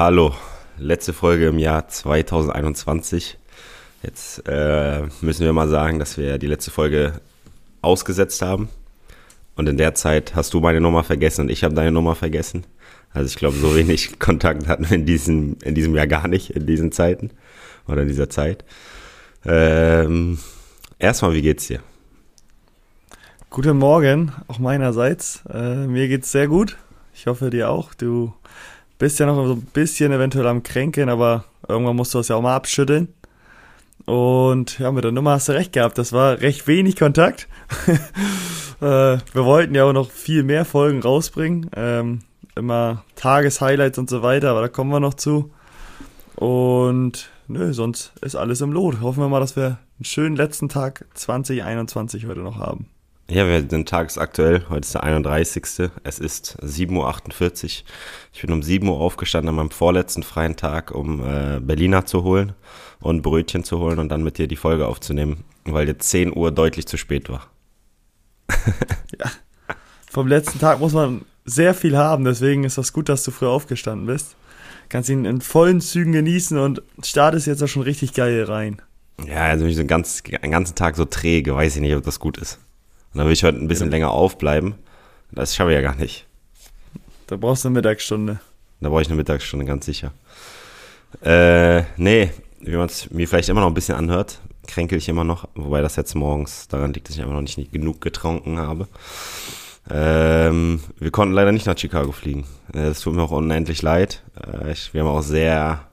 Hallo, letzte Folge im Jahr 2021. Jetzt äh, müssen wir mal sagen, dass wir die letzte Folge ausgesetzt haben. Und in der Zeit hast du meine Nummer vergessen und ich habe deine Nummer vergessen. Also ich glaube, so wenig Kontakt hatten wir in diesem, in diesem Jahr gar nicht, in diesen Zeiten oder in dieser Zeit. Ähm, erstmal, wie geht's dir? Guten Morgen, auch meinerseits. Äh, mir geht's sehr gut. Ich hoffe dir auch. Du bist ja noch so ein bisschen eventuell am Kränkeln, aber irgendwann musst du das ja auch mal abschütteln. Und ja, mit der Nummer hast du recht gehabt. Das war recht wenig Kontakt. äh, wir wollten ja auch noch viel mehr Folgen rausbringen. Ähm, immer Tageshighlights und so weiter, aber da kommen wir noch zu. Und nö, sonst ist alles im Lot. Hoffen wir mal, dass wir einen schönen letzten Tag 2021 heute noch haben. Ja, wir sind tagesaktuell. Heute ist der 31. Es ist 7.48 Uhr. Ich bin um 7 Uhr aufgestanden an meinem vorletzten freien Tag, um äh, Berliner zu holen und Brötchen zu holen und dann mit dir die Folge aufzunehmen, weil jetzt 10 Uhr deutlich zu spät war. ja. Vom letzten Tag muss man sehr viel haben, deswegen ist das gut, dass du früh aufgestanden bist. Kannst ihn in vollen Zügen genießen und startest jetzt auch schon richtig geil rein. Ja, also ich so einen, ganz, einen ganzen Tag so träge, weiß ich nicht, ob das gut ist. Und dann will ich heute ein bisschen ja. länger aufbleiben. Das schaffe ich ja gar nicht. Da brauchst du eine Mittagsstunde. Da brauche ich eine Mittagsstunde, ganz sicher. Äh, nee, wie man es mir vielleicht immer noch ein bisschen anhört, kränkel ich immer noch, wobei das jetzt morgens daran liegt, dass ich einfach noch nicht genug getrunken habe. Ähm, wir konnten leider nicht nach Chicago fliegen. Es tut mir auch unendlich leid. Äh, ich, wir haben auch sehr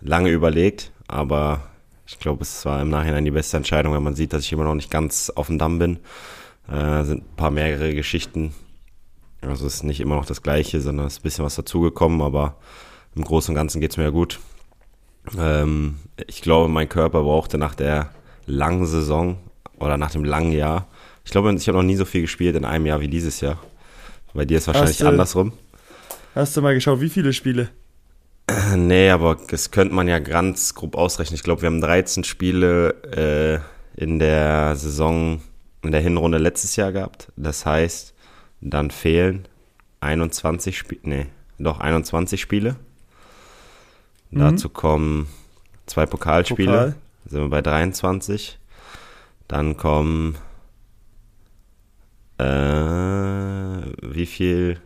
lange überlegt, aber ich glaube, es war im Nachhinein die beste Entscheidung, wenn man sieht, dass ich immer noch nicht ganz auf dem Damm bin. Äh, sind ein paar mehrere Geschichten. Also es ist nicht immer noch das Gleiche, sondern es ist ein bisschen was dazugekommen, aber im Großen und Ganzen geht es mir ja gut. Ähm, ich glaube, mein Körper brauchte nach der langen Saison oder nach dem langen Jahr. Ich glaube, ich habe noch nie so viel gespielt in einem Jahr wie dieses Jahr. Bei dir ist es wahrscheinlich hast du, andersrum. Hast du mal geschaut, wie viele Spiele? Nee, aber das könnte man ja ganz grob ausrechnen. Ich glaube, wir haben 13 Spiele äh, in der Saison, in der Hinrunde letztes Jahr gehabt. Das heißt, dann fehlen 21 Spiele, nee, doch 21 Spiele. Mhm. Dazu kommen zwei Pokalspiele, Pokal. sind wir bei 23. Dann kommen äh, wie viel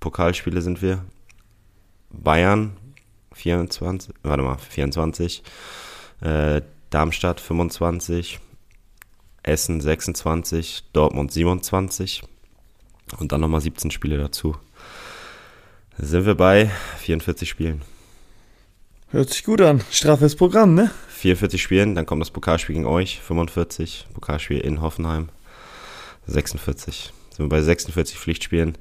Pokalspiele sind wir? Bayern 24, warte mal, 24, äh, Darmstadt 25, Essen 26, Dortmund 27 und dann nochmal 17 Spiele dazu. Da sind wir bei 44 Spielen. Hört sich gut an. Straffes Programm, ne? 44 Spielen, dann kommt das Pokalspiel gegen euch, 45, Pokalspiel in Hoffenheim, 46. Sind wir bei 46 Pflichtspielen.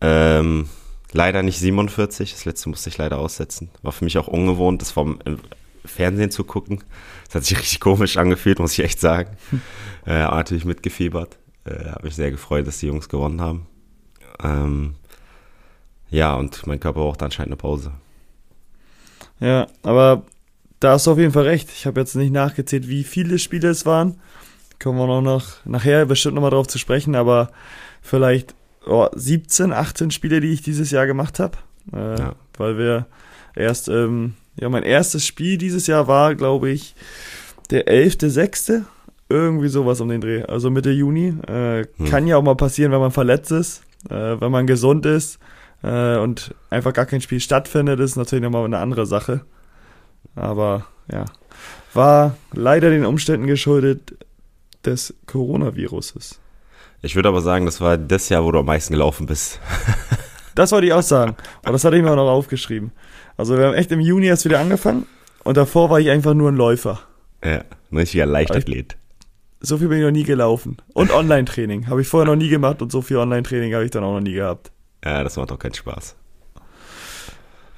Ähm, Leider nicht 47, das letzte musste ich leider aussetzen. War für mich auch ungewohnt, das vom äh, Fernsehen zu gucken. Das hat sich richtig komisch angefühlt, muss ich echt sagen. Äh, natürlich mitgefiebert. Äh, habe mich sehr gefreut, dass die Jungs gewonnen haben. Ähm, ja, und mein Körper braucht anscheinend eine Pause. Ja, aber da hast du auf jeden Fall recht. Ich habe jetzt nicht nachgezählt, wie viele Spiele es waren. Kommen wir noch nach, nachher bestimmt nochmal drauf zu sprechen, aber vielleicht oh, 17, 18 Spiele, die ich dieses Jahr gemacht habe. Äh, ja. Weil wir erst, ähm, ja, mein erstes Spiel dieses Jahr war, glaube ich, der 11.6. Irgendwie sowas um den Dreh, also Mitte Juni. Äh, hm. Kann ja auch mal passieren, wenn man verletzt ist, äh, wenn man gesund ist äh, und einfach gar kein Spiel stattfindet, ist natürlich nochmal eine andere Sache. Aber ja, war leider den Umständen geschuldet des Coronaviruses. Ich würde aber sagen, das war das Jahr, wo du am meisten gelaufen bist. das wollte ich auch sagen. Und das hatte ich mir auch noch aufgeschrieben. Also wir haben echt im Juni erst wieder angefangen und davor war ich einfach nur ein Läufer. Ja, ein richtiger Leichtathlet. So viel bin ich noch nie gelaufen. Und Online-Training. Habe ich vorher noch nie gemacht und so viel Online-Training habe ich dann auch noch nie gehabt. Ja, das macht doch keinen Spaß.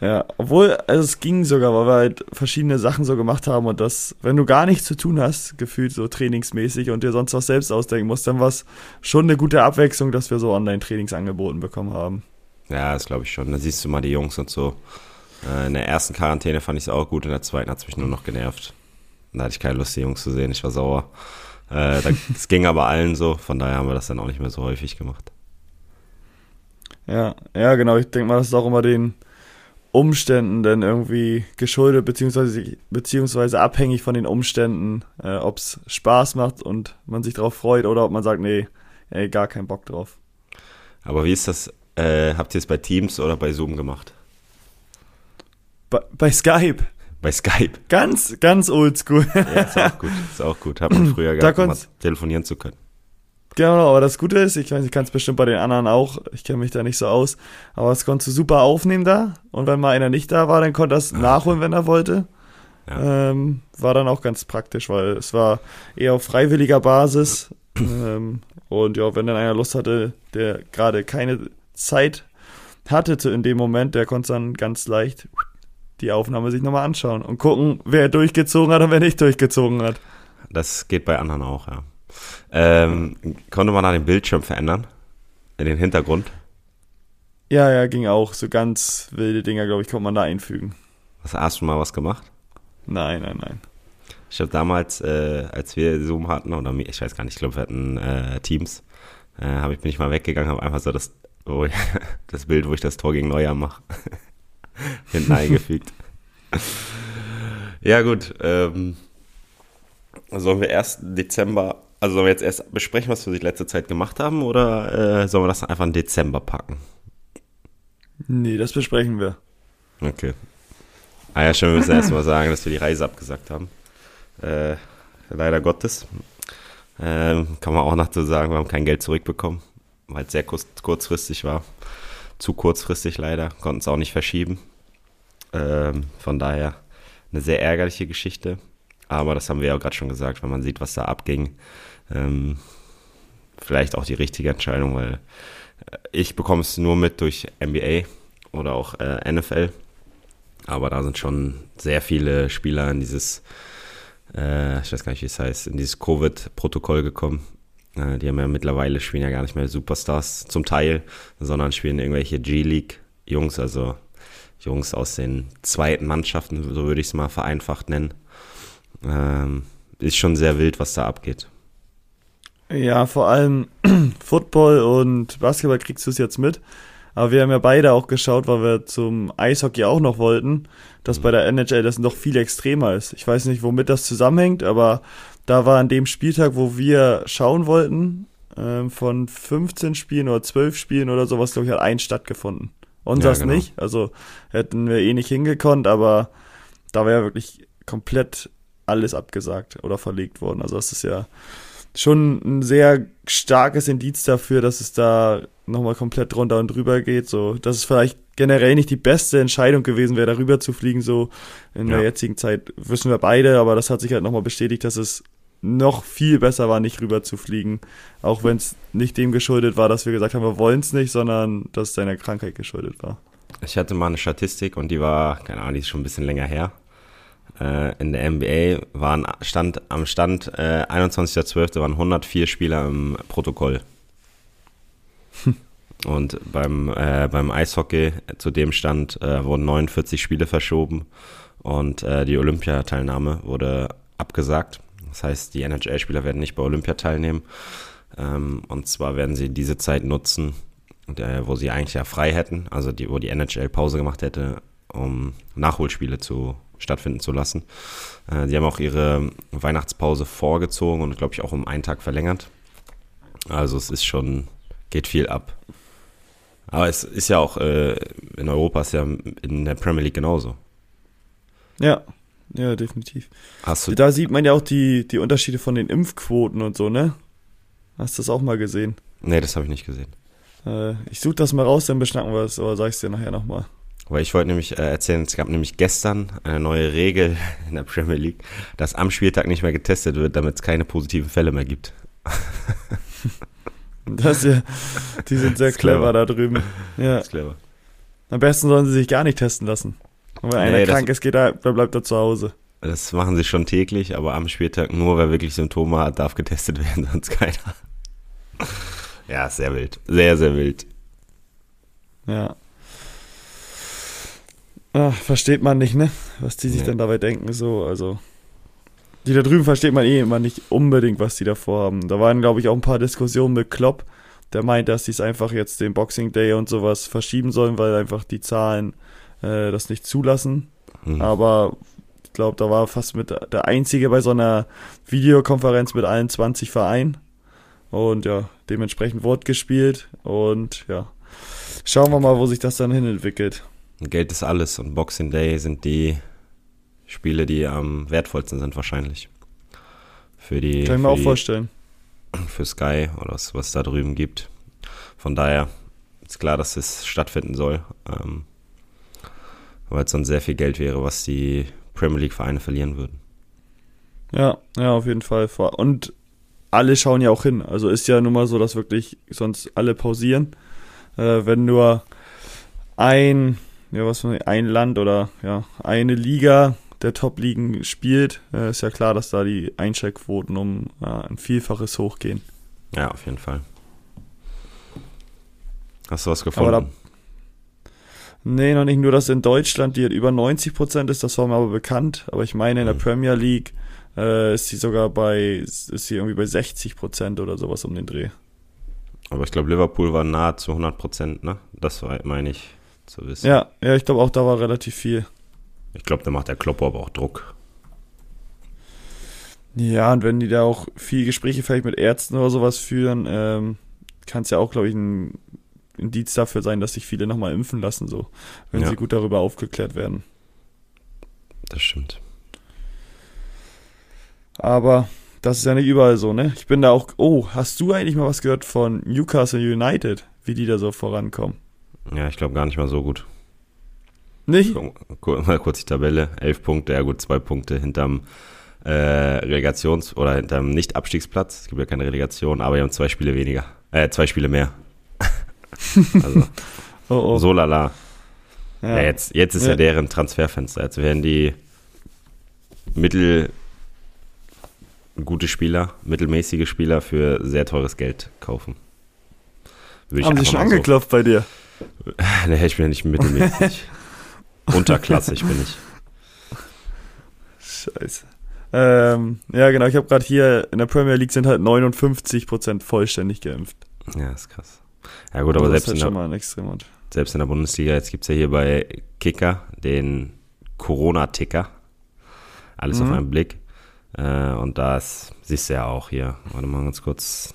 Ja, obwohl, also es ging sogar, weil wir halt verschiedene Sachen so gemacht haben und das, wenn du gar nichts zu tun hast, gefühlt so trainingsmäßig und dir sonst was selbst ausdenken musst, dann war es schon eine gute Abwechslung, dass wir so Online-Trainings angeboten bekommen haben. Ja, das glaube ich schon. Da siehst du mal die Jungs und so. Äh, in der ersten Quarantäne fand ich es auch gut, in der zweiten hat es mich nur noch genervt. Da hatte ich keine Lust, die Jungs zu sehen, ich war sauer. Äh, es ging aber allen so, von daher haben wir das dann auch nicht mehr so häufig gemacht. Ja, ja, genau. Ich denke mal, das ist auch immer den, Umständen denn irgendwie geschuldet, beziehungsweise, beziehungsweise abhängig von den Umständen, äh, ob es Spaß macht und man sich darauf freut oder ob man sagt, nee, ey, gar keinen Bock drauf. Aber wie ist das, äh, habt ihr es bei Teams oder bei Zoom gemacht? Bei, bei Skype. Bei Skype. Ganz, ganz oldschool. Ja, ist auch gut. Ist auch gut. Hat man früher gehabt, um telefonieren zu können. Genau, aber das Gute ist, ich weiß, ich kann es bestimmt bei den anderen auch, ich kenne mich da nicht so aus, aber das konntest du super aufnehmen da und wenn mal einer nicht da war, dann konnte er es nachholen, wenn er wollte. Ja. Ähm, war dann auch ganz praktisch, weil es war eher auf freiwilliger Basis ähm, und ja, wenn dann einer Lust hatte, der gerade keine Zeit hatte zu, in dem Moment, der konnte dann ganz leicht die Aufnahme sich nochmal anschauen und gucken, wer durchgezogen hat und wer nicht durchgezogen hat. Das geht bei anderen auch, ja. Ähm, konnte man da den Bildschirm verändern? In den Hintergrund? Ja, ja, ging auch. So ganz wilde Dinger, glaube ich, konnte man da einfügen. Hast, hast du mal was gemacht? Nein, nein, nein. Ich habe damals, äh, als wir Zoom hatten, oder ich weiß gar nicht, ich glaube, wir hatten äh, Teams, äh, hab ich, bin ich mal weggegangen, habe einfach so das, ich, das Bild, wo ich das Tor gegen Neuer mache, hinten eingefügt. ja, gut. Ähm, sollen wir erst Dezember, also sollen wir jetzt erst besprechen, was wir sich letzte Zeit gemacht haben, oder äh, sollen wir das einfach in Dezember packen? Nee, das besprechen wir. Okay. Ah ja, schon, wir müssen erst mal sagen, dass wir die Reise abgesagt haben. Äh, leider Gottes. Ähm, kann man auch noch dazu sagen, wir haben kein Geld zurückbekommen, weil es sehr kurz, kurzfristig war. Zu kurzfristig leider, konnten es auch nicht verschieben. Ähm, von daher eine sehr ärgerliche Geschichte. Aber das haben wir ja gerade schon gesagt, wenn man sieht, was da abging. Ähm, vielleicht auch die richtige Entscheidung, weil äh, ich bekomme es nur mit durch NBA oder auch äh, NFL. Aber da sind schon sehr viele Spieler in dieses, äh, ich weiß gar nicht, wie es heißt, in dieses Covid-Protokoll gekommen. Äh, die haben ja mittlerweile spielen ja gar nicht mehr Superstars zum Teil, sondern spielen irgendwelche G-League-Jungs, also Jungs aus den zweiten Mannschaften, so würde ich es mal vereinfacht nennen. Ähm, ist schon sehr wild, was da abgeht. Ja, vor allem Football und Basketball kriegst du es jetzt mit. Aber wir haben ja beide auch geschaut, weil wir zum Eishockey auch noch wollten, dass bei der NHL das noch viel extremer ist. Ich weiß nicht, womit das zusammenhängt, aber da war an dem Spieltag, wo wir schauen wollten, ähm, von 15 Spielen oder 12 Spielen oder sowas, glaube ich, hat ein stattgefunden. Unseres Ja, genau. nicht. Also hätten wir eh nicht hingekonnt, aber da wäre wirklich komplett alles abgesagt oder verlegt worden. Also das ist ja schon ein sehr starkes Indiz dafür, dass es da nochmal komplett drunter und drüber geht. So, dass es vielleicht generell nicht die beste Entscheidung gewesen wäre, darüber zu fliegen. So in Ja. der jetzigen Zeit wissen wir beide, aber das hat sich halt nochmal bestätigt, dass es noch viel besser war, nicht rüber zu fliegen. Auch wenn es nicht dem geschuldet war, dass wir gesagt haben, wir wollen es nicht, sondern dass es deiner Krankheit geschuldet war. Ich hatte mal eine Statistik und die war, keine Ahnung, die ist schon ein bisschen länger her. Äh, in der NBA waren Stand, am Stand äh, 21.12. waren 104 Spieler im Protokoll. Und beim, äh, beim Eishockey äh, zu dem Stand äh, wurden 49 Spiele verschoben und äh, die Olympiateilnahme wurde abgesagt. Das heißt, die NHL-Spieler werden nicht bei Olympia teilnehmen. Ähm, und zwar werden sie diese Zeit nutzen, wo sie eigentlich ja frei hätten, also die, wo die NHL Pause gemacht hätte, um Nachholspiele zu stattfinden zu lassen. Äh, die haben auch ihre Weihnachtspause vorgezogen und glaube ich auch um einen Tag verlängert. Also es ist schon, geht viel ab. Aber es ist ja auch, äh, in Europa ist ja in der Premier League genauso. Ja, ja, definitiv. Da sieht man ja auch die, die Unterschiede von den Impfquoten und so, ne? Hast du das auch mal gesehen? nee, das habe ich nicht gesehen. Äh, ich suche das mal raus, dann beschnacken wir es, aber sag's dir nachher nochmal. Weil ich wollte nämlich äh, erzählen, es gab nämlich gestern eine neue Regel in der Premier League, dass am Spieltag nicht mehr getestet wird, damit es keine positiven Fälle mehr gibt. Das ja, die sind sehr clever, clever. da drüben. Ja. Das ist clever. Am besten sollen sie sich gar nicht testen lassen. Und wenn einer Nee, das- krank ist, geht er, dann bleibt er zu Hause. Das machen sie schon täglich, aber am Spieltag nur, wer wirklich Symptome hat, darf getestet werden, sonst keiner. Ja, sehr wild. Sehr, sehr wild. Ja. Ach, versteht man nicht, ne? Was die sich Nee. dann dabei denken, so, also. Die da drüben versteht man eh immer nicht unbedingt, was die da vorhaben. Da waren, glaube ich, auch ein paar Diskussionen mit Klopp, der meint, dass die es einfach jetzt den Boxing Day und sowas verschieben sollen, weil einfach die Zahlen äh, das nicht zulassen. Mhm. Aber ich glaube, da war fast mit der einzige bei so einer Videokonferenz mit allen 20 Vereinen. Und ja, dementsprechend Wort gespielt. Und ja, schauen wir mal, wo sich das dann hin entwickelt. Geld ist alles und Boxing Day sind die Spiele, die am wertvollsten sind wahrscheinlich. Für die. Kann ich mir auch die, vorstellen. Für Sky oder was, was es da drüben gibt. Von daher ist klar, dass es stattfinden soll. Ähm, weil es sonst sehr viel Geld wäre, was die Premier League-Vereine verlieren würden. Ja, ja, auf jeden Fall. Und alle schauen ja auch hin. Also ist ja nun mal so, dass wirklich sonst alle pausieren. Äh, wenn nur ein, ja, was ein Land oder ja, eine Liga der Top-Ligen spielt, äh, ist ja klar, dass da die Einschaltquoten um äh, ein Vielfaches hochgehen. Ja, auf jeden Fall. Hast du was gefunden? Da, nee, noch nicht nur, dass in Deutschland die über 90 Prozent ist, das war mir aber bekannt. Aber ich meine, in der Mhm. Premier League äh, ist sie sogar bei, ist sie irgendwie bei 60 Prozent oder sowas um den Dreh. Aber ich glaube, Liverpool war nahezu 100 Prozent, ne? Das war, meine ich zu wissen. Ja, ja, ich glaube auch da war relativ viel. Ich glaube, da macht der Kloppo aber auch Druck. Ja, und wenn die da auch viel Gespräche vielleicht mit Ärzten oder sowas führen, ähm, kann es ja auch, glaube ich, ein Indiz dafür sein, dass sich viele nochmal impfen lassen, so, wenn Ja. sie gut darüber aufgeklärt werden. Das stimmt. Aber das ist ja nicht überall so, ne? Ich bin da auch. Oh, hast du eigentlich mal was gehört von Newcastle United, wie die da so vorankommen? Ja, ich glaube gar nicht mal so gut. Nicht? Guck, mal kurz die Tabelle. Elf Punkte, ja gut, zwei Punkte hinterm äh, Relegations- oder hinterm Nicht-Abstiegsplatz. Es gibt ja keine Relegation, aber die haben zwei Spiele weniger. Äh, zwei Spiele mehr. also, Oh, oh. so lala. ja. Ja, jetzt, jetzt ist ja. Ja. deren Transferfenster. Jetzt werden die mittel gute Spieler, mittelmäßige Spieler für sehr teures Geld kaufen. Haben sie schon mal so- angeklopft bei dir? Nee, ich bin ja nicht mittelmäßig. Unterklassig bin ich. Scheiße. Ähm, ja, genau. Ich habe gerade hier in der Premier League sind halt 59% vollständig geimpft. Ja, ist krass. Ja gut, aber das selbst in, halt schon der, selbst in der Bundesliga, jetzt gibt es ja hier bei Kicker den Corona-Ticker. Alles auf Mhm. einen Blick. Äh, und da ist, siehst du ja auch hier, warte mal ganz kurz.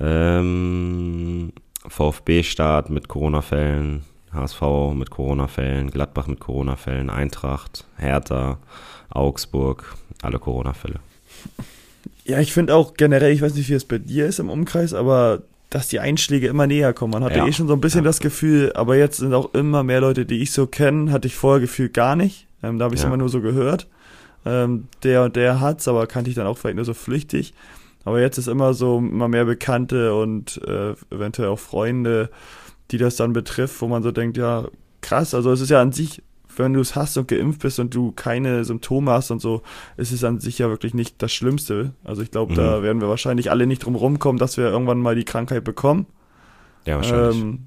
Ähm, VfB-Start mit Corona-Fällen, HSV mit Corona-Fällen, Gladbach mit Corona-Fällen, Eintracht, Hertha, Augsburg, alle Corona-Fälle. Ja, ich finde auch generell, ich weiß nicht, wie es bei dir ist im Umkreis, aber dass die Einschläge immer näher kommen. Man hatte Ja. eh schon so ein bisschen Ja. das Gefühl, aber jetzt sind auch immer mehr Leute, die ich so kenne, hatte ich vorher gefühlt gar nicht. Ähm, da habe ich es Ja. immer nur so gehört. Ähm, der und der hat's, aber kannte ich dann auch vielleicht nur so flüchtig. Aber jetzt ist immer so immer mehr Bekannte und äh, eventuell auch Freunde, die das dann betrifft, wo man so denkt, ja, krass, also es ist ja an sich, wenn du es hast und geimpft bist und du keine Symptome hast und so, ist es an sich ja wirklich nicht das Schlimmste. Also ich glaube, da Mhm. werden wir wahrscheinlich alle nicht drum rumkommen, dass wir irgendwann mal die Krankheit bekommen. Ja, wahrscheinlich. Ähm,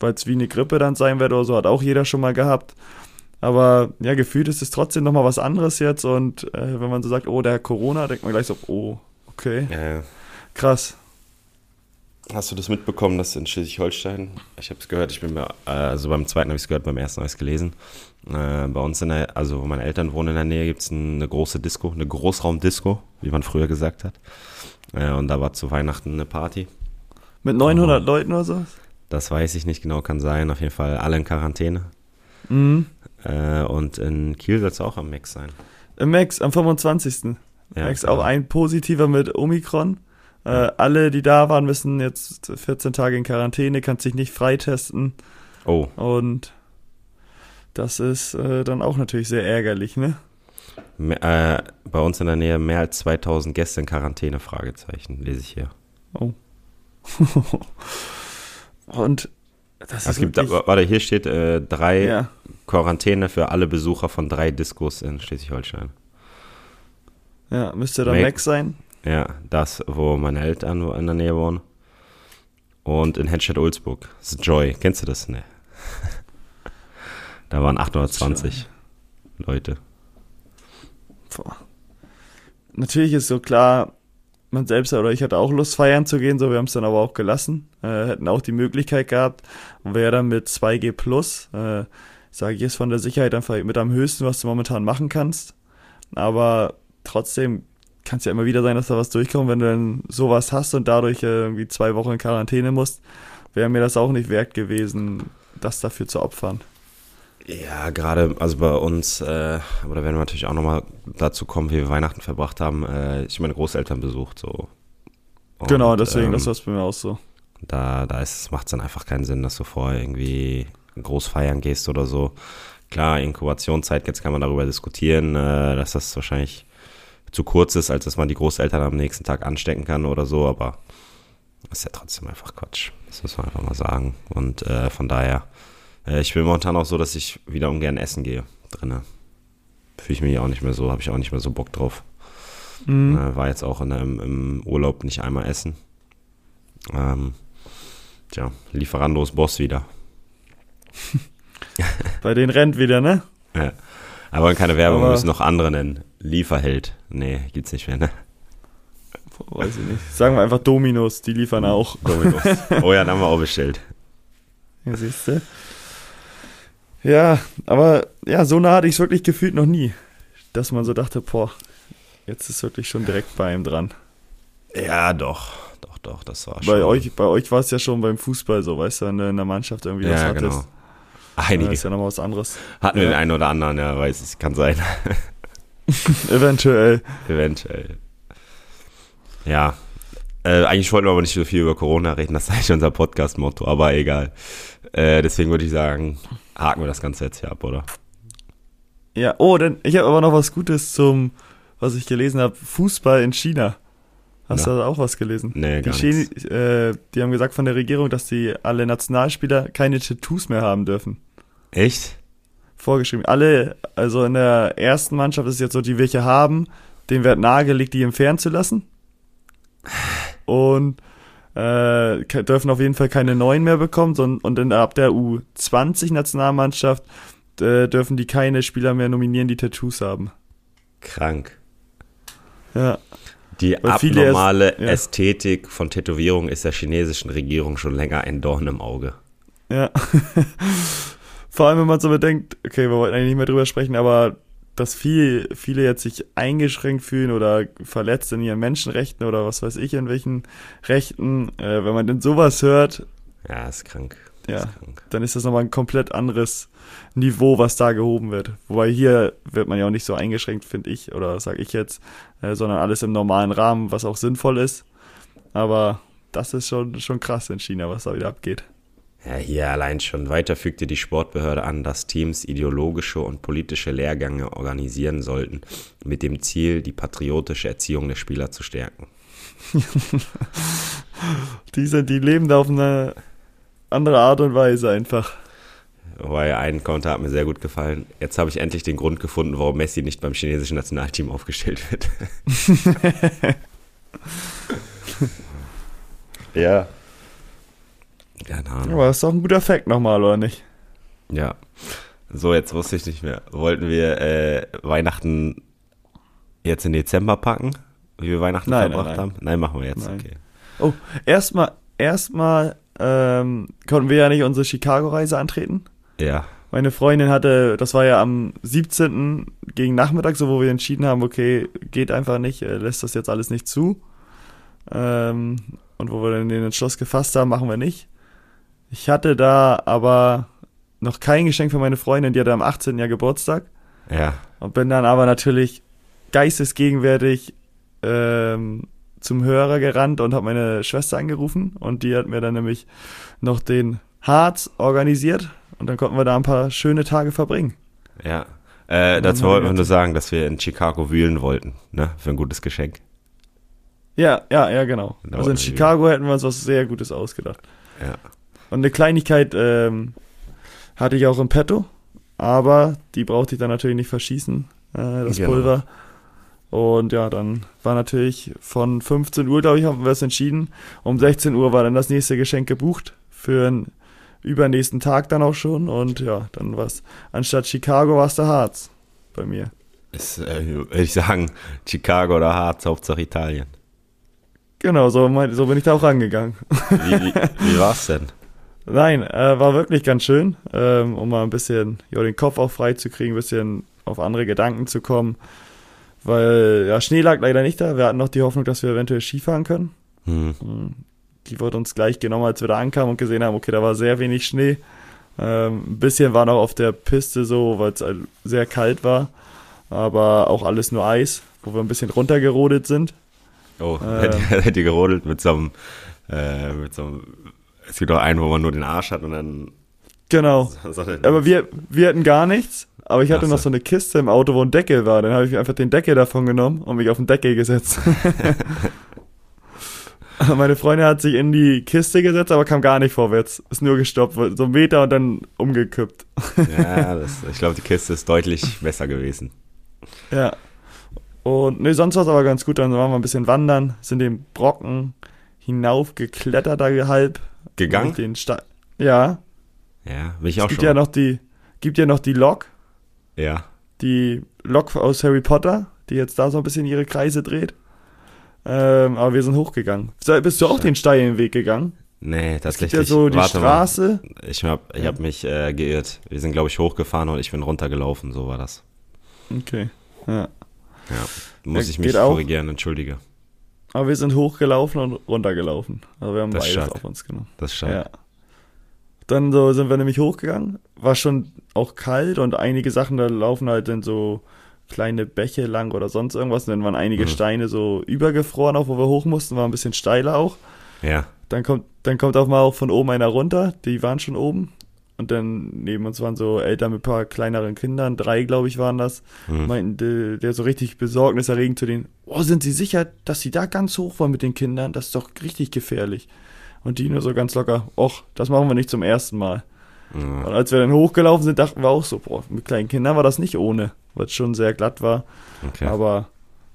Weil es wie eine Grippe dann sein wird oder so, hat auch jeder schon mal gehabt. Aber ja, gefühlt ist es trotzdem nochmal was anderes jetzt und äh, wenn man so sagt, oh, der Corona, denkt man gleich so, oh, okay, ja. krass. Hast du das mitbekommen, dass in Schleswig-Holstein, ich habe es gehört, ich bin mir, äh, also beim zweiten habe ich es gehört, beim ersten habe ich es gelesen. Äh, bei uns in der, also wo meine Eltern wohnen in der Nähe, gibt es eine große Disco, eine Großraumdisco, wie man früher gesagt hat. Äh, und da war zu Weihnachten eine Party. Mit 900 Oh. Leuten oder so? Das weiß ich nicht genau, kann sein. Auf jeden Fall alle in Quarantäne. Mhm. Äh, und in Kiel soll es auch am Max sein. Im Max am 25. Ja, Max genau. auch ein positiver mit Omikron. Äh, alle, die da waren, müssen jetzt 14 Tage in Quarantäne, kannst sich nicht freitesten. Oh, Und das ist äh, dann auch natürlich sehr ärgerlich, ne? äh, bei uns in der Nähe mehr als 2000 Gäste in Quarantäne, Fragezeichen, lese ich hier. Und das Es ist gibt, warte, hier steht äh, drei ja, Quarantäne für alle Besucher von drei Diskos in Schleswig-Holstein. Ja, müsste dann Mac- Max sein. Ja, das, wo meine Eltern in der Nähe wohnen. Und in Henstedt-Ulzburg. Das ist Joy. Kennst du das? Ne. da waren 820 Leute. Boah. Natürlich ist so klar, man selbst oder ich hatte auch Lust feiern zu gehen, so wir haben es dann aber auch gelassen. Äh, hätten auch die Möglichkeit gehabt, wäre dann mit 2G plus. Äh, sage ich, ist von der Sicherheit einfach mit am höchsten, was du momentan machen kannst. Aber trotzdem kann es ja immer wieder sein, dass da was durchkommt, wenn du dann sowas hast und dadurch äh, irgendwie zwei Wochen in Quarantäne musst, wäre mir das auch nicht wert gewesen, das dafür zu opfern. Ja, gerade, also bei uns, äh, aber da werden wir natürlich auch nochmal dazu kommen, wie wir Weihnachten verbracht haben. Äh, ich meine Großeltern besucht, so. Und, genau, deswegen, ähm, das war bei mir auch so. Da, da macht es dann einfach keinen Sinn, dass du vorher irgendwie groß feiern gehst oder so. Klar, Inkubationszeit, jetzt kann man darüber diskutieren, äh, dass das wahrscheinlich zu kurz ist, als dass man die Großeltern am nächsten Tag anstecken kann oder so, aber ist ja trotzdem einfach Quatsch. Das muss man einfach mal sagen. Und äh, von daher äh, ich bin momentan auch so, dass ich wieder ungern essen gehe drinnen. Fühle ich mich auch nicht mehr so, habe ich auch nicht mehr so Bock drauf. Mhm. Äh, war jetzt auch in, im, im Urlaub nicht einmal essen. Ähm, tja, Lieferandos Boss wieder. Bei denen rennt wieder, ne? Ja. Aber keine Werbung, wir müssen noch andere nennen. Lieferheld. Nee, gibt's nicht mehr, ne? Weiß ich nicht. Sagen wir einfach Dominos, die liefern auch. Dominos. Oh ja, dann haben wir auch bestellt. Ja, siehst du. Ja, aber ja, so nah hatte ich es wirklich gefühlt noch nie, dass man so dachte, boah, jetzt ist wirklich schon direkt bei ihm dran. Ja, doch, doch, doch, das war bei schon. Euch, bei euch war es ja schon beim Fußball so, weißt du, wenn du in der Mannschaft irgendwie ja, was hattest. Genau. Einige. Das ist ja nochmal was anderes. Hatten wir den einen oder anderen, ja, weiß ich, kann sein. Eventuell. Eventuell. Ja. Äh, eigentlich wollten wir aber nicht so viel über Corona reden, das ist eigentlich unser Podcast-Motto, aber egal. Äh, deswegen würde ich sagen, haken wir das Ganze jetzt hier ab, oder? Ja, oh, denn ich habe aber noch was Gutes zum, was ich gelesen habe, Fußball in China. Hast Na? du da auch was gelesen? Nee, gar die, nichts. Äh, die haben gesagt von der Regierung, dass die alle Nationalspieler keine Tattoos mehr haben dürfen. Echt? Vorgeschrieben. Alle, also in der ersten Mannschaft ist es jetzt so, die welche haben, dem wird nahegelegt, die entfernen zu lassen. Und äh, dürfen auf jeden Fall keine neuen mehr bekommen, sondern und in, ab der U20-Nationalmannschaft äh, dürfen die keine Spieler mehr nominieren, die Tattoos haben. Krank. Ja. Die Weil abnormale erst, ja. Ästhetik von Tätowierungen ist der chinesischen Regierung schon länger ein Dorn im Auge. Ja. Vor allem, wenn man so bedenkt, okay, wir wollten eigentlich nicht mehr drüber sprechen, aber dass viel, viele jetzt sich eingeschränkt fühlen oder verletzt in ihren Menschenrechten oder was weiß ich in welchen Rechten, äh, wenn man denn sowas hört. Ja, ist krank. Ja, ist krank. dann ist das nochmal ein komplett anderes Niveau, was da gehoben wird. Wobei hier wird man ja auch nicht so eingeschränkt, finde ich, oder sage ich jetzt, äh, sondern alles im normalen Rahmen, was auch sinnvoll ist. Aber das ist schon, schon krass in China, was da wieder abgeht. Ja, hier allein schon weiter fügte die Sportbehörde an, dass Teams ideologische und politische Lehrgänge organisieren sollten, mit dem Ziel, die patriotische Erziehung der Spieler zu stärken. die, sind, die leben da auf eine andere Art und Weise einfach. Wobei ein Kommentar hat mir sehr gut gefallen. Jetzt habe ich endlich den Grund gefunden, warum Messi nicht beim chinesischen Nationalteam aufgestellt wird. ja. Keine Ahnung. Aber das ist doch ein guter Fact nochmal, oder nicht? Ja. So, jetzt wusste ich nicht mehr. Wollten wir äh, Weihnachten jetzt in Dezember packen? Wie wir Weihnachten nein, verbracht nein, nein. haben? Nein, machen wir jetzt, nein. okay. Oh, erstmal, erstmal ähm, konnten wir ja nicht unsere Chicago-Reise antreten. Ja. Meine Freundin hatte, das war ja am 17. gegen Nachmittag, so wo wir entschieden haben, okay, geht einfach nicht, lässt das jetzt alles nicht zu. Ähm, und wo wir dann den Entschluss gefasst haben, machen wir nicht. Ich hatte da aber noch kein Geschenk für meine Freundin, die hatte am 18. Jahr Geburtstag. Ja. Und bin dann aber natürlich geistesgegenwärtig ähm, zum Hörer gerannt und habe meine Schwester angerufen und die hat mir dann nämlich noch den Harz organisiert und dann konnten wir da ein paar schöne Tage verbringen. Ja. Äh, dazu wollten wir nur sagen, dass wir in Chicago wühlen wollten, ne? Für ein gutes Geschenk. Ja, ja, ja, genau. Also in Chicago hätten wir uns was sehr Gutes ausgedacht. Ja. Und eine Kleinigkeit ähm, hatte ich auch im Petto, aber die brauchte ich dann natürlich nicht verschießen, äh, das genau. Pulver. Und ja, dann war natürlich von 15 Uhr, glaube ich, haben wir es entschieden. Um 16 Uhr war dann das nächste Geschenk gebucht für den übernächsten Tag dann auch schon. Und ja, dann war es, anstatt Chicago war es der Harz bei mir. Ist, äh, würde ich sagen, Chicago oder Harz, Hauptsache Italien. Genau, so, mein, so bin ich da auch rangegangen. Wie, wie, wie war's denn? Nein, äh, war wirklich ganz schön, ähm, um mal ein bisschen ja, den Kopf auch frei zu kriegen, ein bisschen auf andere Gedanken zu kommen. Weil ja, Schnee lag leider nicht da. Wir hatten noch die Hoffnung, dass wir eventuell Skifahren können. Hm. Die wurde uns gleich genommen, als wir da ankamen und gesehen haben, okay, da war sehr wenig Schnee. Ähm, ein bisschen war noch auf der Piste so, weil es halt sehr kalt war. Aber auch alles nur Eis, wo wir ein bisschen runtergerodet sind. Oh, Ähm. hätte, hätte ihr gerodelt mit so einem, äh, mit so einem, es gibt auch einen, wo man nur den Arsch hat und dann Genau. so Aber wir, wir hatten gar nichts. Aber ich hatte Ach noch so. so eine Kiste im Auto, wo ein Deckel war. Dann habe ich mir einfach den Deckel davon genommen und mich auf den Deckel gesetzt. Meine Freundin hat sich in die Kiste gesetzt, aber kam gar nicht vorwärts. Ist nur gestoppt, so einen Meter und dann umgekippt. ja, das, ich glaube, die Kiste ist deutlich besser gewesen. Ja. Und ne, sonst war es aber ganz gut. Dann waren wir ein bisschen wandern, sind den Brocken hinaufgeklettert, da halb. Gegangen? Den Ste ja. Ja, bin ich auch Es gibt schon. ja noch die, gibt ja noch die Lok, ja. die Lok aus Harry Potter, die jetzt da so ein bisschen ihre Kreise dreht. Ähm, aber wir sind hochgegangen. Bist du auch den steilen Weg gegangen? Nee, Es gibt tatsächlich. ja so die Warte Straße. Mal. Ich habe ich hab mich äh, geirrt. Wir sind, glaube ich, hochgefahren und ich bin runtergelaufen. So war das. Okay. Ja. Ja. Muss Ja, ich mich korrigieren, entschuldige. Aber wir sind hochgelaufen und runtergelaufen. Also wir haben Das beides auf uns genommen. Das ist schade. Ja. Dann so sind wir nämlich hochgegangen. War schon auch kalt und einige Sachen da laufen halt dann so kleine Bäche lang oder sonst irgendwas. Und dann waren einige Mhm. Steine so übergefroren, auch wo wir hoch mussten, war ein bisschen steiler auch. Ja. Dann kommt, dann kommt auch mal auch von oben einer runter. Die waren schon oben. Und dann neben uns waren so Eltern mit ein paar kleineren Kindern, drei, glaube ich, waren das. Hm. Meinten, der, der so richtig besorgniserregend zu denen, oh, sind Sie sicher, dass Sie da ganz hoch wollen mit den Kindern? Das ist doch richtig gefährlich. Und die nur so ganz locker, och, das machen wir nicht zum ersten Mal. Ja. Und als wir dann hochgelaufen sind, dachten wir auch so, boah, mit kleinen Kindern war das nicht ohne, weil es schon sehr glatt war. Okay. Aber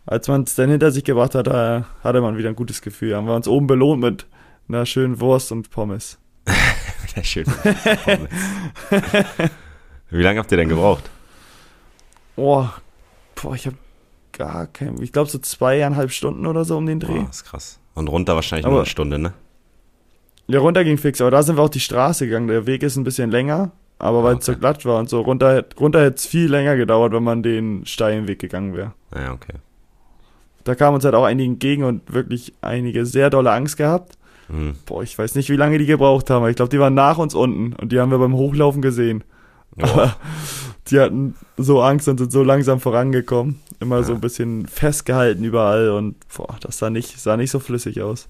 als man es dann hinter sich gebracht hat, hatte man wieder ein gutes Gefühl. Haben wir uns oben belohnt mit einer schönen Wurst und Pommes. Sehr schön. Wie lange habt ihr denn gebraucht? Boah, boah, ich habe gar kein, ich glaube so zweieinhalb Stunden oder so um den Dreh. Boah, ist krass. Und runter wahrscheinlich Aber- nur eine Stunde, ne? Ja, runter ging fix, aber da sind wir auch die Straße gegangen. Der Weg ist ein bisschen länger, aber weil es so Okay. glatt war und so runter, runter hätte es viel länger gedauert, wenn man den steilen Weg gegangen wäre. Ja, okay. Da kam uns halt auch einige entgegen und wirklich einige sehr dolle Angst gehabt. Hm. Boah, ich weiß nicht, wie lange die gebraucht haben. aber Ich glaube, die waren nach uns unten und die haben wir beim Hochlaufen gesehen. Aber die hatten so Angst und sind so langsam vorangekommen. Immer so Ja. ein bisschen festgehalten überall und boah, das sah nicht, sah nicht so flüssig aus.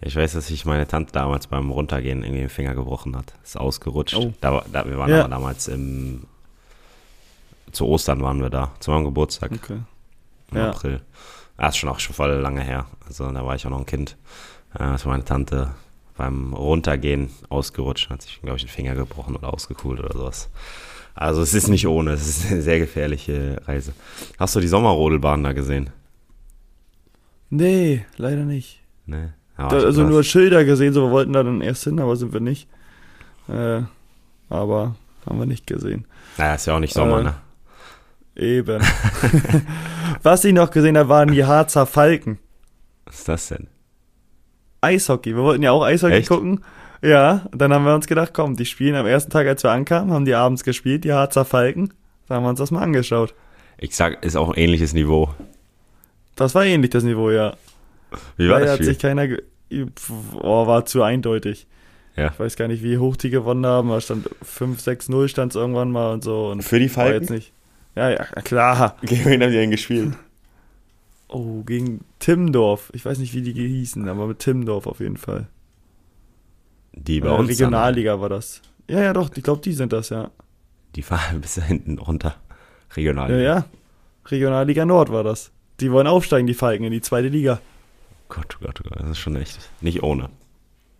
Ich weiß, dass sich meine Tante damals beim Runtergehen irgendwie den Finger gebrochen hat. Ist ausgerutscht. Oh. Da, da, wir waren Ja. aber damals im. Zu Ostern waren wir da, zu meinem Geburtstag Okay. im Ja. April. Das ist schon auch schon voll lange her. Also da war ich auch noch ein Kind. Äh, Das war meine Tante beim Runtergehen ausgerutscht, hat sich, glaube ich, den Finger gebrochen oder ausgekugelt oder sowas. Also es ist nicht ohne, es ist eine sehr gefährliche Reise. Hast du die Sommerrodelbahn da gesehen? Nee, leider nicht. Ne? Ja, Da, also nur Schilder gesehen, so wir wollten da dann erst hin, aber sind wir nicht. Äh, aber haben wir nicht gesehen. Naja, ist ja auch nicht Sommer, Äh, ne? Eben. Was ich noch gesehen habe, waren die Harzer Falken. Was ist das denn? Eishockey. Wir wollten ja auch Eishockey Echt? gucken. Ja, dann haben wir uns gedacht, komm, die spielen am ersten Tag, als wir ankamen, haben die abends gespielt, die Harzer Falken. Da haben wir uns das mal angeschaut. Ich sag, ist auch ein ähnliches Niveau. Das war ähnlich das Niveau, ja. Wie war Leider das hat Spiel? sich keiner. Oh, war zu eindeutig. Ja. Ich weiß gar nicht, wie hoch die gewonnen haben. Da stand 5-6-0 stand es irgendwann mal und so. Und Für die war jetzt nicht. Ja, ja, klar. Gegen wen haben die denn gespielt? Oh, gegen Timmendorf. Ich weiß nicht, wie die hießen, aber mit Timmendorf auf jeden Fall. Die bei Äh, uns. Regionalliga war das. Ja, ja, doch, ich glaube, die sind das, ja. Die fahren bis da hinten runter. Ja, Regionalliga. ja. Regionalliga Nord war das. Die wollen aufsteigen, die Falken, in die zweite Liga. Gott, oh Gott, oh Gott, das ist schon echt nicht ohne.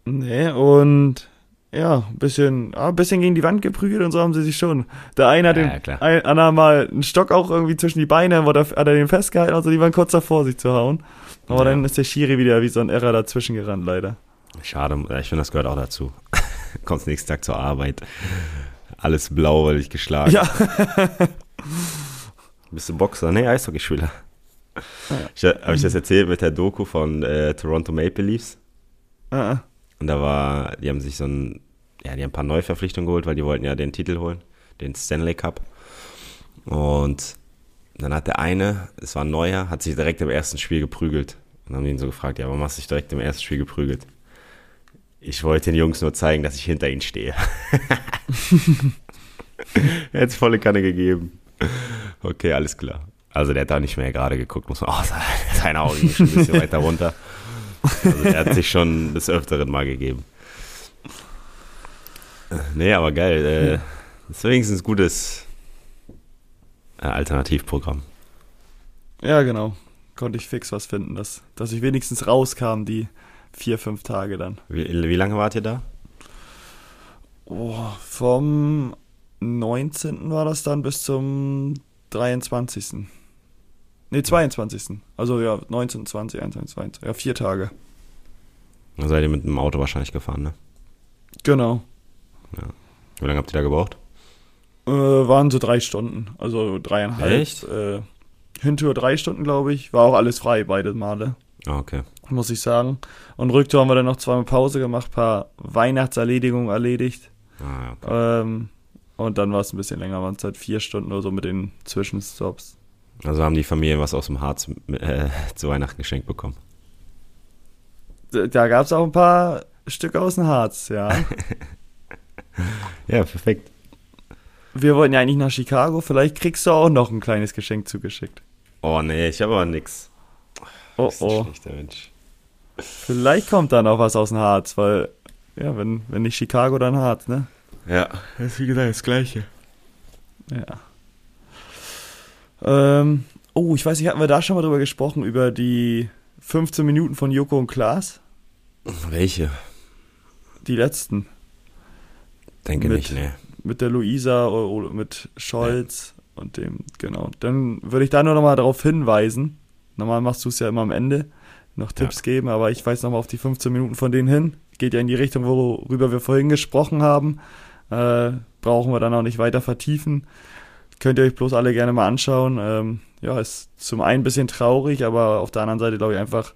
Nee, und ja, ein bisschen, ah, ein bisschen gegen die Wand geprügelt und so haben sie sich schon. Der eine hat Ja, den ein, Anna mal einen Stock auch irgendwie zwischen die Beine, wo der, hat er den festgehalten, also die waren kurz davor, sich zu hauen. Aber Ja. dann ist der Schiri wieder wie so ein Irrer dazwischen gerannt, leider. Schade, ich finde, das gehört auch dazu. Kommst nächsten Tag zur Arbeit. Alles blau, weil ich geschlagen. Ja. Bist du Boxer? Nee, Eishockeyspieler. Ja. Ich, habe ich das erzählt mit der Doku von äh, Toronto Maple Leafs? Ah, ah. Und da war, die haben sich so ein ja, die haben ein paar Neuverpflichtungen geholt, weil die wollten ja den Titel holen, den Stanley Cup. Und dann hat der eine, es war ein neuer, hat sich direkt im ersten Spiel geprügelt. Und haben ihn so gefragt, ja, warum hast du dich direkt im ersten Spiel geprügelt? Ich wollte den Jungs nur zeigen, dass ich hinter ihnen stehe. er hat volle Kanne gegeben. Okay, alles klar. Also der hat da nicht mehr gerade geguckt, muss man auch sagen. Seine Augen gingen schon ein bisschen weiter runter. Also er hat sich schon des Öfteren mal gegeben. Nee, aber geil. Äh, das ist wenigstens ein gutes äh, Alternativprogramm. Ja, genau. Konnte ich fix was finden, dass, dass ich wenigstens rauskam, die vier, fünf Tage dann. Wie, wie lange wart ihr da? Oh, vom 19. war das dann bis zum 23. Ne, 22. Also ja, 19, 20, 21, 22. Ja, vier Tage. Da seid ihr mit dem Auto wahrscheinlich gefahren, ne? Genau. Ja. Wie lange habt ihr da gebraucht? Äh, waren so drei Stunden. Also dreieinhalb. Echt? Äh, Hintour drei Stunden, glaube ich. War auch alles frei, beide Male. Ah, okay. Muss ich sagen. Und Rücktour haben wir dann noch zweimal Pause gemacht, paar Weihnachtserledigungen erledigt. Ah, ja, okay. Ähm, und dann war es ein bisschen länger, waren es halt vier Stunden oder so mit den Zwischenstops. Also haben die Familien was aus dem Harz äh, zu Weihnachten geschenkt bekommen. Da, da gab es auch ein paar Stücke aus dem Harz, ja. Ja, perfekt. Wir wollten ja eigentlich nach Chicago, vielleicht kriegst du auch noch ein kleines Geschenk zugeschickt. Oh nee, ich habe aber nix. Oh oh. schlechter Mensch. Vielleicht kommt da noch was aus dem Harz, weil, ja, wenn, wenn nicht Chicago, dann Harz, ne? Ja, das ist wie gesagt das Gleiche. Ja. Ähm, oh, ich weiß nicht, hatten wir da schon mal drüber gesprochen, über die 15 Minuten von Joko und Klaas? Welche? Die letzten. Denke Mit- nicht, ne. Mit der Luisa oder mit Scholz und dem, genau. Dann würde ich da nur nochmal darauf hinweisen. Normal machst du es ja immer am Ende, noch Tipps geben, aber ich weise nochmal auf die 15 Minuten von denen hin. Geht ja in die Richtung, worüber wir vorhin gesprochen haben. Äh, brauchen wir dann auch nicht weiter vertiefen. Könnt ihr euch bloß alle gerne mal anschauen. Ähm, ja, ist zum einen ein bisschen traurig, aber auf der anderen Seite glaube ich einfach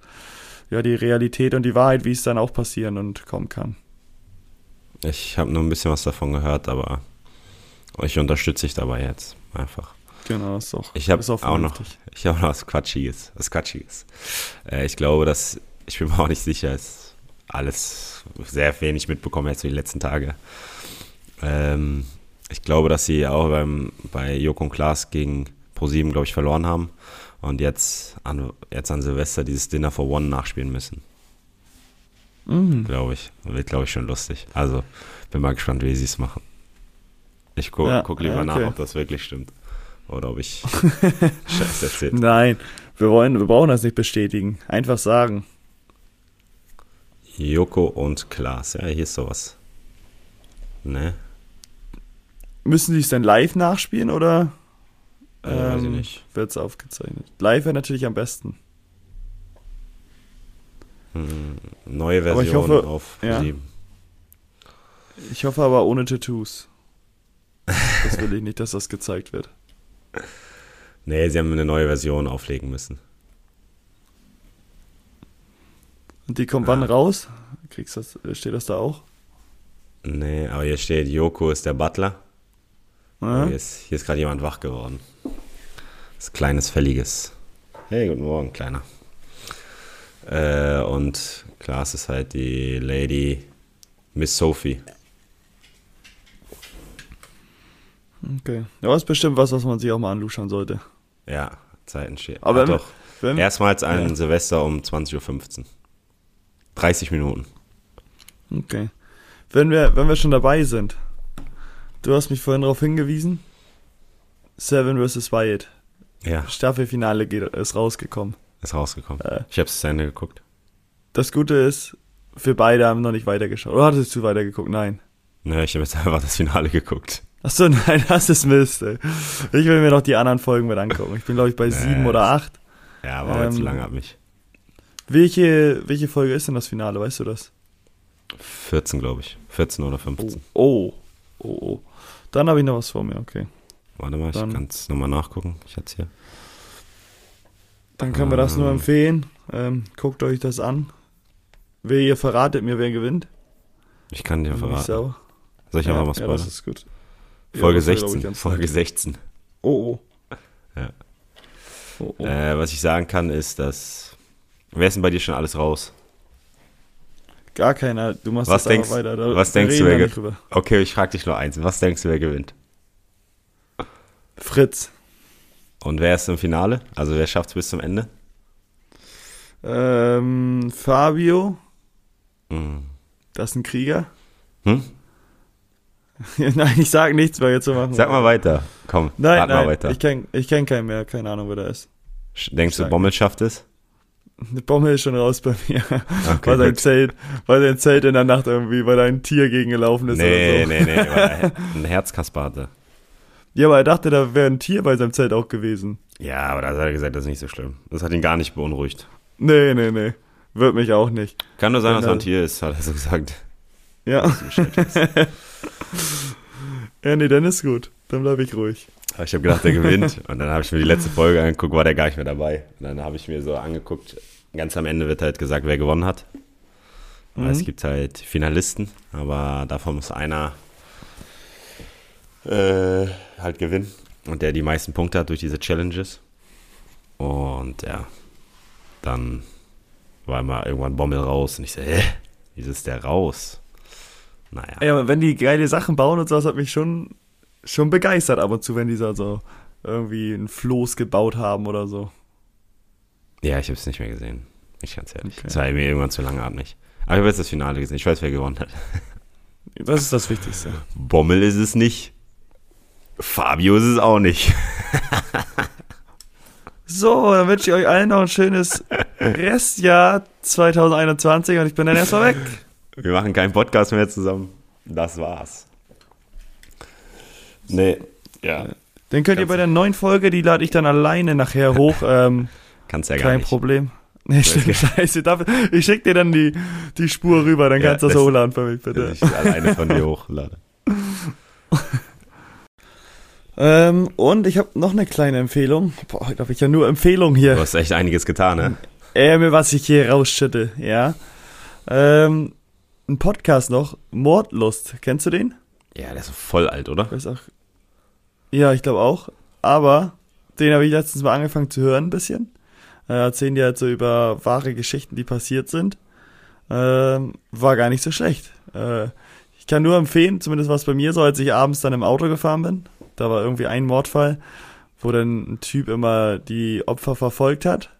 ja die Realität und die Wahrheit, wie es dann auch passieren und kommen kann. Ich habe nur ein bisschen was davon gehört, aber ich unterstütze dich dabei jetzt einfach. Genau, ist auch, Ich habe auch auch noch, ich habe noch was Quatschiges, was Quatschiges. Äh, ich glaube, dass, ich bin mir auch nicht sicher, ist alles sehr wenig mitbekommen jetzt so die letzten Tage. Ähm, ich glaube, dass sie auch beim, bei Joko und Klaas gegen ProSieben, glaube ich, verloren haben und jetzt an, jetzt an Silvester dieses Dinner for One nachspielen müssen, Mhm. glaube ich. Wird, glaube ich, schon lustig. Also, bin mal gespannt, wie sie es machen. Ich gu Ja, guck lieber ja, nach, okay. ob das wirklich stimmt. Oder ob ich Scheiß erzählt. Nein, wir wollen, wir brauchen das nicht bestätigen. Einfach sagen. Joko und Klaas. Ja, hier ist sowas. Ne? Müssen die es denn live nachspielen oder Äh, weiß ich nicht. wird es aufgezeichnet? Live wäre natürlich am besten. Hm, Neue Aber ich Version hoffe- auf ja. 7. Ich hoffe aber ohne Tattoos. Das will ich nicht, dass das gezeigt wird. Nee, sie haben eine neue Version auflegen müssen. Und die kommt wann raus? Kriegst das, steht das da auch? Nee, aber hier steht, Joko ist der Butler. Ja? Hier ist, hier ist gerade jemand wach geworden. Das ist kleines, fälliges. Hey, guten Morgen, Kleiner. Äh, und Klaas ist halt die Lady Miss Sophie. Okay. Ja, das ist bestimmt was, was man sich auch mal anschauen sollte. Ja, Zeiten steht. Aber wenn- doch. Wenn, Erstmals ein Ja. Silvester um 20.15 Uhr. 30 Minuten. Okay. Wenn wir, wenn wir schon dabei sind, du hast mich vorhin darauf hingewiesen. Seven vs. Wyatt. Ja, Staffelfinale geht, ist rausgekommen. ist rausgekommen. Äh. Ich habe es zu Ende geguckt. Das Gute ist, wir beide haben noch nicht weitergeschaut. Oder hattest du weitergeguckt? Nein. Nö, ich habe jetzt einfach das Finale geguckt. Achso, nein, das ist Mist, ey. Ich will mir noch die anderen Folgen mit angucken. Ich bin, glaube ich, bei sieben oder acht. Ja, war ähm, zu lange ab mich. Welche, welche Folge ist denn das Finale, weißt du das? 14, glaube ich. 14 oder 15. Oh. Oh, oh. Dann habe ich noch was vor mir, okay. Warte mal, ich Dann- kann es nochmal nachgucken. Ich hatte hier. Dann können wir das nur Ähm. empfehlen. Ähm, guckt euch das an. Wer ihr verratet mir, wer gewinnt. Ich kann dir ich verraten. Soll ich ja, einfach mal ja, das ist gut. Ja, Folge glaub 16. ich, Folge nett. 16. Oh, oh. Ja. Oh, oh. Äh, was ich sagen kann, ist, dass. Wer ist denn bei dir schon alles raus? Gar keiner. Du machst Was das denkst- weiter. Da, was denkst du, wer nicht ge- drüber. Okay, ich frage dich nur eins. Was denkst du, wer gewinnt? Fritz. Und wer ist im Finale? Also wer schafft es bis zum Ende? Ähm, Fabio. Hm. Das ist ein Krieger. Hm? nein, ich sag nichts mehr jetzt zu machen. Sag mal weiter. Komm, Nein, rat mal nein, weiter. ich kenn, ich kenn keinen mehr. Keine Ahnung, wer da ist. Denkst du, sag Bommel schafft es? Eine Bombe ist schon raus bei mir. Okay, weil, sein gut. Zelt, weil sein Zelt in der Nacht irgendwie, weil da ein Tier gegengelaufen ist Nee, oder so. nee, nee, weil er ein Herzkasper hatte. Ja, aber er dachte, da wäre ein Tier bei seinem Zelt auch gewesen. Ja, aber da hat er gesagt, das ist nicht so schlimm. Das hat ihn gar nicht beunruhigt. Nee, nee, nee. Wird mich auch nicht. Kann nur sein, dass er ein er- Tier ist, hat er so gesagt. Ja. ja, nee, dann ist gut. Dann bleib ich ruhig. Aber ich habe gedacht, der gewinnt. Und dann habe ich mir die letzte Folge angeguckt, war der gar nicht mehr dabei. Und dann habe ich mir so angeguckt, ganz am Ende wird halt gesagt, wer gewonnen hat. Mhm. es gibt halt Finalisten, aber davon muss einer äh, halt gewinnen. Und der die meisten Punkte hat durch diese Challenges. Und ja, dann war immer irgendwann Bommel raus. Und ich so, hä? Wieso ist der raus? Naja. Ja, aber wenn die geile Sachen bauen und so, das hat mich schon, schon begeistert ab und zu, wenn die so so irgendwie ein Floß gebaut haben oder so. Ja, ich habe es nicht mehr gesehen. Ich ganz ehrlich. Okay. Es war mir irgendwann zu langatmig. Aber ich habe jetzt das Finale gesehen. Ich weiß, wer gewonnen hat. Das ist das Wichtigste. Bommel ist es nicht. Fabio ist es auch nicht. So, dann wünsche ich euch allen noch ein schönes Restjahr 2021 und ich bin dann erstmal weg. Wir machen keinen Podcast mehr zusammen. Das war's. Nee, ja. Den könnt ihr bei der neuen Folge, die lade ich dann alleine nachher hoch. Ähm, Kannst ja gar kein nicht. Problem. Nee, stimmt, scheiße. Ich schick dir dann die, die Spur rüber, dann Ja, kannst du das hochladen für mich, bitte. Ich alleine von dir hochlade. Ähm, und ich habe noch eine kleine Empfehlung. Boah, heute habe ich ja nur Empfehlungen Du hier. hast echt einiges getan, ne? Äh, mir was ich hier rausschütte, ja. Ähm, ein Podcast noch, Mordlust. Kennst du den? Ja, der ist voll alt, oder? Weiß auch. Ja, ich glaube auch. Aber den habe ich letztens mal angefangen zu hören, ein bisschen. Äh, erzählen die halt so über wahre Geschichten, die passiert sind. Ähm, war gar nicht so schlecht. Äh, ich kann nur empfehlen, zumindest was bei mir so, als ich abends dann im Auto gefahren bin. Da war irgendwie ein Mordfall, wo dann ein Typ immer die Opfer verfolgt hat.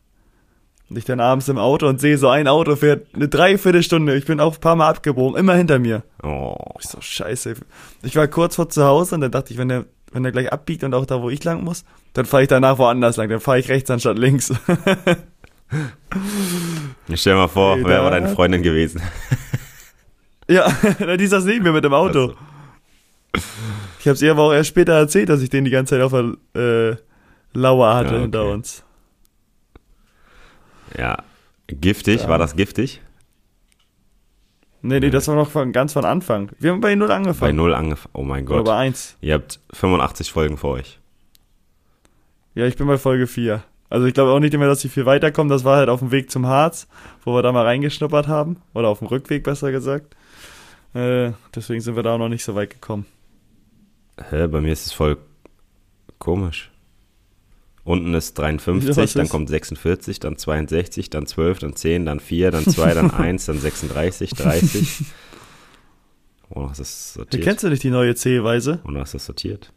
Und ich dann abends im Auto und sehe so ein Auto fährt eine Dreiviertelstunde. Ich bin auch ein paar Mal abgebogen, immer hinter mir. Oh. Ich so, scheiße. Ich war kurz vor zu Hause und dann dachte ich, wenn der, wenn der gleich abbiegt und auch da, wo ich lang muss, dann fahre ich danach woanders lang. Dann fahre ich rechts anstatt links. Ich stell dir mal vor, Ey, wer war da- deine Freundin gewesen? ja, die saß neben mir mit dem Auto. Also, Ich habe es ihr aber auch erst später erzählt, dass ich den die ganze Zeit auf der äh, Lauer hatte Ja, okay. hinter uns. Ja. Giftig, Ja. war das giftig? Nee, nee, das war noch von, ganz von Anfang. Wir haben bei Null Bei angefangen. null angefangen. Oh mein Oder Gott. bei eins. Ihr habt 85 Folgen vor euch. Ja, ich bin bei Folge 4. Also ich glaube auch nicht mehr, dass sie viel weiterkommen. Das war halt auf dem Weg zum Harz, wo wir da mal reingeschnuppert haben. Oder auf dem Rückweg, besser gesagt. Äh, deswegen sind wir da auch noch nicht so weit gekommen. Hä, bei mir ist es voll komisch. Unten ist Ja, 53, was dann kommt 46, dann 62, dann 12, dann 10, dann 4, dann 2, dann 1, dann 36, 30. Oh, ist das sortiert? Kennst du nicht die neue Zählweise? Und ist das sortiert?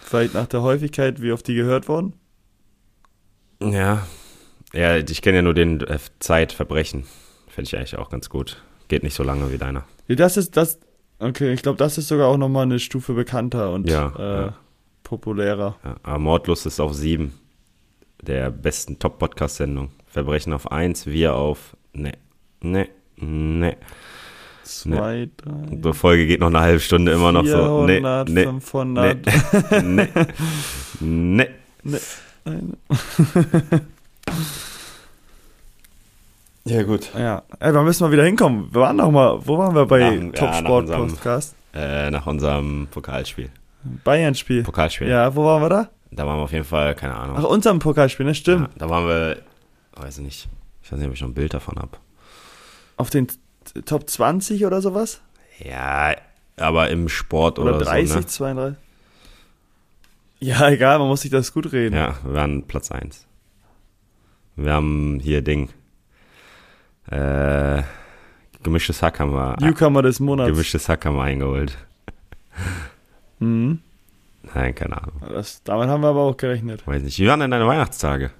Vielleicht nach der Häufigkeit, wie oft die gehört wurden? Ja. Ja, ich kenne ja nur den äh, Zeitverbrechen. Finde ich eigentlich auch ganz gut. Geht nicht so lange wie deiner. Ja, das ist das. Okay, ich glaube, das ist sogar auch nochmal eine Stufe bekannter und Ja, äh, ja. Populärer. Ja, aber Mordlust ist auf 7. Der besten Top-Podcast-Sendung. Verbrechen auf 1, wir auf. Ne, ne, ne. Zwei, drei. Die Folge geht noch eine halbe Stunde immer noch so. Ne, 400, ne, 500. ne, ne. Eine- Ja, gut. Ja, ey, wir müssen mal wieder hinkommen. Wir waren noch mal, wo waren wir bei Nach- ja, nach Top Sport unserem- Podcast? Äh, nach unserem Pokalspiel. Bayern-Spiel. Pokalspiel. Ja, wo waren wir da? Da waren wir auf jeden Fall, keine Ahnung. Ach, unserem Pokalspiel, ne? Stimmt. Ja, da waren wir, weiß ich nicht. Ich weiß nicht, ob ich noch ein Bild davon habe. Auf den Top 20 oder sowas? Ja, aber im Sport Oder, oder, 30, so, ne? 32? Ja, egal, man muss sich das gut reden. Ja, wir waren Platz 1. Wir haben hier Ding. Äh, gemischtes Hack haben wir. Newcomer des Monats. Gemischtes Hack haben wir eingeholt. Mhm. Nein, keine Ahnung. Das, damit haben wir aber auch gerechnet. Weiß nicht. Wie waren denn deine Weihnachtstage?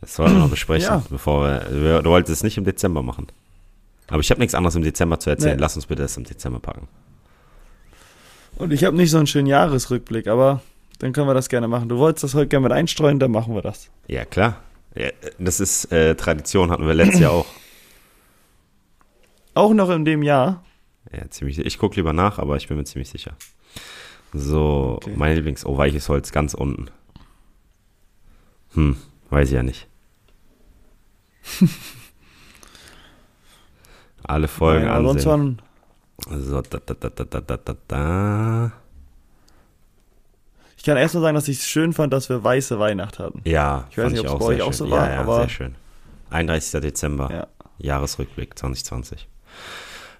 Das sollten wir noch besprechen, Ja. bevor wir, wir. Du wolltest es nicht im Dezember machen. Aber ich habe nichts anderes im Dezember zu erzählen. Nee. Lass uns bitte das im Dezember packen. Und ich habe nicht so einen schönen Jahresrückblick, aber dann können wir das gerne machen. Du wolltest das heute gerne mit einstreuen, dann machen wir das. Ja, klar. Ja, das ist äh, Tradition, hatten wir letztes Jahr auch. Auch noch in dem Jahr. Ja, ziemlich, ich gucke lieber nach, aber ich bin mir ziemlich sicher. So, okay. mein Lieblings, oh, weiches Holz, ganz unten. Hm, weiß ich ja nicht. Alle Folgen Nein, ansehen. So, da, da, da, da, da, da, da. Ich kann erstmal sagen, dass ich es schön fand, dass wir weiße Weihnacht hatten. Ja, ich weiß nicht, ob es bei euch auch so ja, war, ja, aber. Sehr schön. 31. Dezember, ja. Jahresrückblick 2020.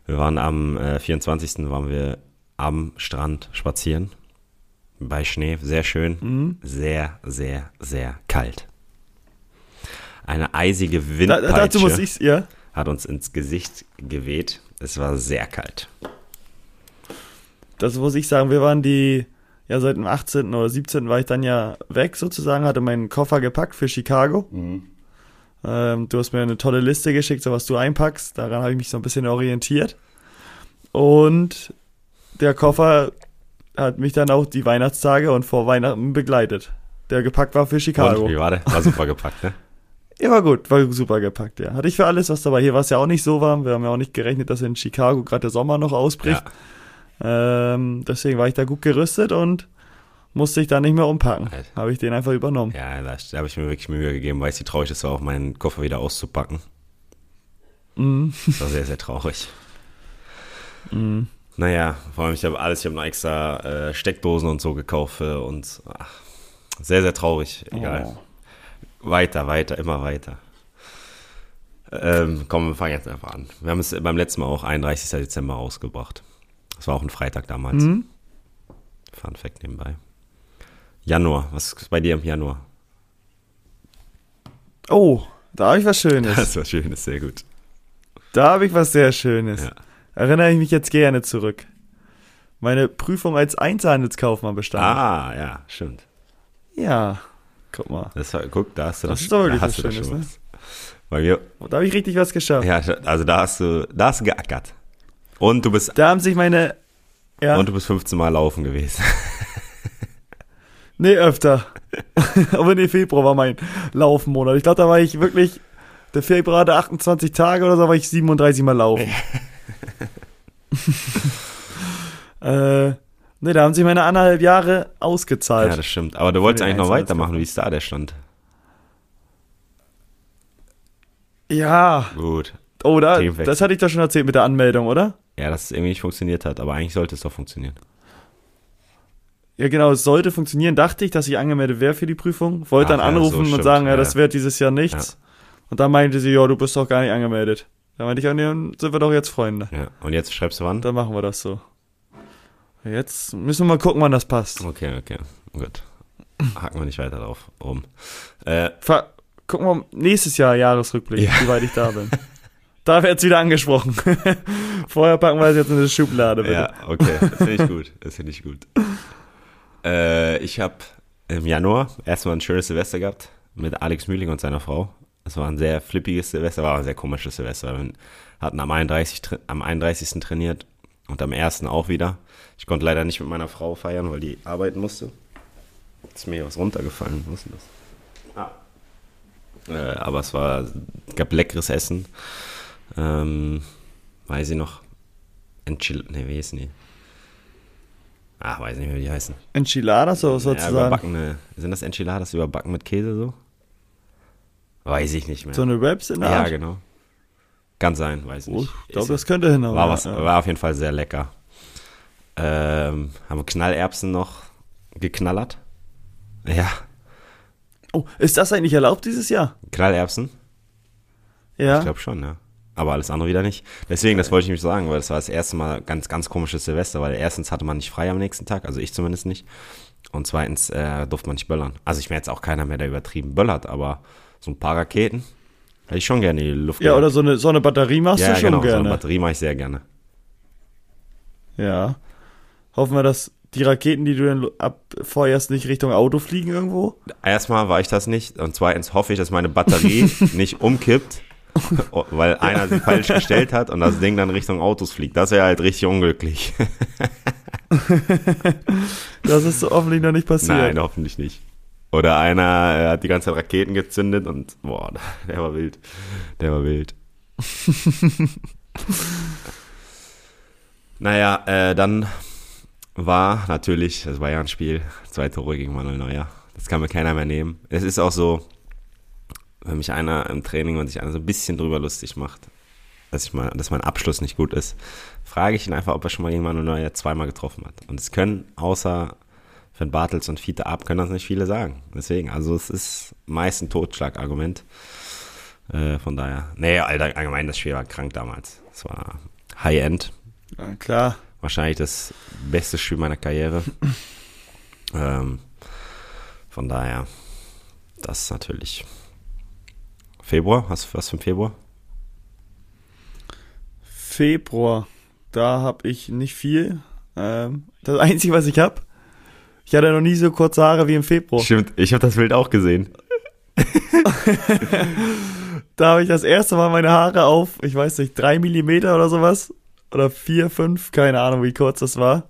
Wir waren am äh, 24. waren wir am Strand spazieren. Bei Schnee, sehr schön. Mhm. Sehr, sehr, sehr kalt. Eine eisige Da, Windpeitsche ich ja. hat uns ins Gesicht geweht. Es war sehr kalt. Das muss ich sagen. Wir waren die, ja, seit dem 18. oder 17. war ich dann ja weg sozusagen, hatte meinen Koffer gepackt für Chicago. Ähm, du hast mir eine tolle Liste geschickt, so was du einpackst. Daran habe ich mich so ein bisschen orientiert. Und der Koffer hat mich dann auch die Weihnachtstage und vor Weihnachten begleitet. Der gepackt war für Chicago. Und, wie war der? War super gepackt, ne? Ja, war gut, war super gepackt, ja. Hatte ich für alles was dabei. Hier war es ja auch nicht so warm. Wir haben ja auch nicht gerechnet, dass in Chicago gerade der Sommer noch ausbricht. Ähm, deswegen war ich da gut gerüstet und musste ich da nicht mehr umpacken. Habe ich den einfach übernommen. Ja, da, da habe ich mir wirklich Mühe gegeben, weil es wie traurig es war, auch meinen Koffer wieder auszupacken. Mhm. Das war sehr, sehr traurig. Mhm. Naja, vor allem, ich habe alles, ich habe noch extra äh, Steckdosen und so gekauft und ach, sehr, sehr traurig. Egal. Oh. Weiter, weiter, immer weiter. Ähm, komm, wir fangen jetzt einfach an. Wir haben es beim letzten Mal auch 31. Dezember rausgebracht. Das war auch ein Freitag damals. Mhm. Fun Fact nebenbei. Januar, was ist bei dir im Januar? Oh, da habe ich was Schönes. Das war schön, das ist sehr gut. Da habe ich was sehr Schönes. Ja. Erinnere ich mich jetzt gerne zurück. Meine Prüfung als Einzelhandelskaufmann bestanden. Ah, ja, stimmt. Ja, guck mal. Das guck, da hast du Das das, ist da hast was du das Schönes, schon ne? was. Bei mir, Da habe ich richtig was geschafft. ja, also da hast du, da hast du geackert. Und du bist, Da haben sich meine. Ja, und du bist 15 Mal laufen gewesen. nee, öfter. Aber nee, Februar war mein Laufmonat. Ich glaube, da war ich wirklich. Der Februar hatte 28 Tage oder so, war ich 37 Mal laufen. äh, nee, da haben sich meine anderthalb Jahre ausgezahlt. Ja, das stimmt. Aber du wolltest eigentlich noch weitermachen. Wie ist da der Stand? Ja, Gut. oh, da, das hatte ich doch schon erzählt mit der Anmeldung, oder? Ja, dass es irgendwie nicht funktioniert hat, aber eigentlich sollte es doch funktionieren. Ja, genau, es sollte funktionieren. Dachte ich, dass ich angemeldet wäre für die Prüfung. Wollte Ach, dann ja, anrufen so und stimmt, sagen, ja, ja. das wird dieses Jahr nichts. Und dann meinte sie, ja, du bist doch gar nicht angemeldet. Da meinte ich, ja, nee, dann sind wir doch jetzt Freunde. Ja. Und jetzt schreibst du wann? Dann machen wir das so. Jetzt müssen wir mal gucken, wann das passt. Okay, okay. Gut. Hacken wir nicht weiter drauf rum. Äh, Ver gucken wir nächstes Jahr Jahresrückblick, Ja. wie weit ich da bin. da wird's wieder angesprochen. Vorher packen wir es jetzt in eine Schublade, bitte. ja, okay. Das finde ich gut. Das finde ich gut. Äh, ich habe im Januar erstmal ein schönes Silvester gehabt mit Alex Mühling und seiner Frau. Es war ein sehr flippiges Silvester, war ein sehr komisches Silvester. Wir hatten am 31. tra- am 31. trainiert und am 1. auch wieder. Ich konnte leider nicht mit meiner Frau feiern, weil die arbeiten musste. Ist mir was runtergefallen. Was ist denn das? Ah. Äh, aber es war, gab leckeres Essen. Ähm, weiß ich noch. Enchil ne, wie heißen die? Ach, weiß nicht mehr, wie die heißen. Enchiladas so Ja, sozusagen. überbackene, sind das Enchiladas überbacken mit Käse so? Weiß ich nicht mehr. so eine Wraps in der ja, Art. genau. Kann sein, weiß ich Oh, nicht. ich glaube, das könnte hinhauen. war, ja, was, ja. war auf jeden Fall sehr lecker. Ähm, haben wir Knallerbsen noch geknallert? Ja, Oh, ist das eigentlich erlaubt dieses Jahr? Knallerbsen? Ja. Ich glaube schon, ja. Aber alles andere wieder nicht. Deswegen, das wollte ich nämlich sagen, weil das war das erste Mal ganz, ganz komisches Silvester, weil erstens hatte man nicht frei am nächsten Tag, also ich zumindest nicht. Und zweitens äh, durfte man nicht böllern. Also ich wäre jetzt auch keiner mehr, der übertrieben böllert, aber so ein paar Raketen hätte ich schon gerne in die Luft Ja, oder so eine, so eine Batterie machst ja, du schon genau, so gerne. eine Batterie mache ich sehr gerne. Ja. Hoffen wir, dass die Raketen, die du dann abfeuerst, nicht Richtung Auto fliegen irgendwo. Erstmal war ich das nicht und zweitens hoffe ich, dass meine Batterie nicht umkippt, weil einer sie falsch gestellt hat und das Ding dann Richtung Autos fliegt. Das wäre halt richtig unglücklich. Das ist so hoffentlich noch nicht passiert. Nein, hoffentlich nicht. Oder einer hat die ganze Zeit Raketen gezündet und boah, der war wild. Der war wild. naja, äh, dann war natürlich das Bayern-Spiel, zwei Tore gegen Manuel Neuer. Das kann mir keiner mehr nehmen. Es ist auch so, wenn mich einer im Training und sich einer so ein bisschen drüber lustig macht, dass, ich mal, dass mein Abschluss nicht gut ist, frage ich ihn einfach, ob er schon mal gegen Manuel Neuer zweimal getroffen hat. Und es können außer für Bartels und Fiete ab können das nicht viele sagen. Deswegen, also es ist meist ein Totschlagargument. Äh, von daher, nee, Alter, allgemein das Spiel war krank damals. Es war High-End. Ja, klar. Wahrscheinlich das beste Spiel meiner Karriere. ähm, von daher, das ist natürlich. Februar, hast du was für Februar? Februar, da habe ich nicht viel. Ähm, das Einzige, was ich habe, ich hatte noch nie so kurze Haare wie im Februar. Stimmt, ich habe das Bild auch gesehen. Da habe ich das erste Mal meine Haare auf, ich weiß nicht, drei Millimeter oder sowas. Oder vier, fünf, keine Ahnung, wie kurz das war.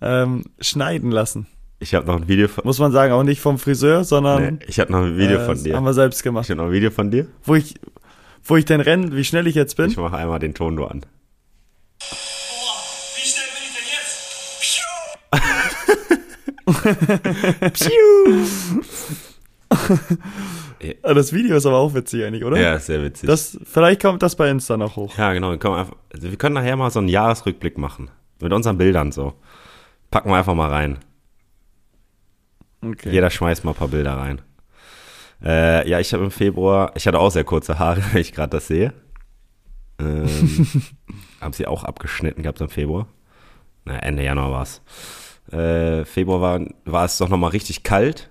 Ähm, schneiden lassen. Ich habe noch ein Video von. Muss man sagen, auch nicht vom Friseur, sondern Nee, ich habe noch ein Video äh, von dir. haben wir selbst Ich gemacht. habe noch ein Video von dir. Wo ich, wo ich denn renne, wie schnell ich jetzt bin. Ich mache einmal den Ton nur an. Boah, wie schnell bin ich denn jetzt? Piu! Ah, Das Video ist aber auch witzig eigentlich, oder? Ja, sehr witzig. Das, vielleicht kommt das bei Insta noch hoch. ja, genau. Wir können, einfach, also wir können nachher mal so einen Jahresrückblick machen. Mit unseren Bildern so. Packen wir einfach mal rein. Okay. Jeder schmeißt mal ein paar Bilder rein. Äh, ja, ich habe im Februar, ich hatte auch sehr kurze Haare, wenn ich gerade das sehe. Ähm, habe sie auch abgeschnitten gehabt im Februar. Na, Ende Januar war es. Äh, Februar war, war es doch nochmal richtig kalt.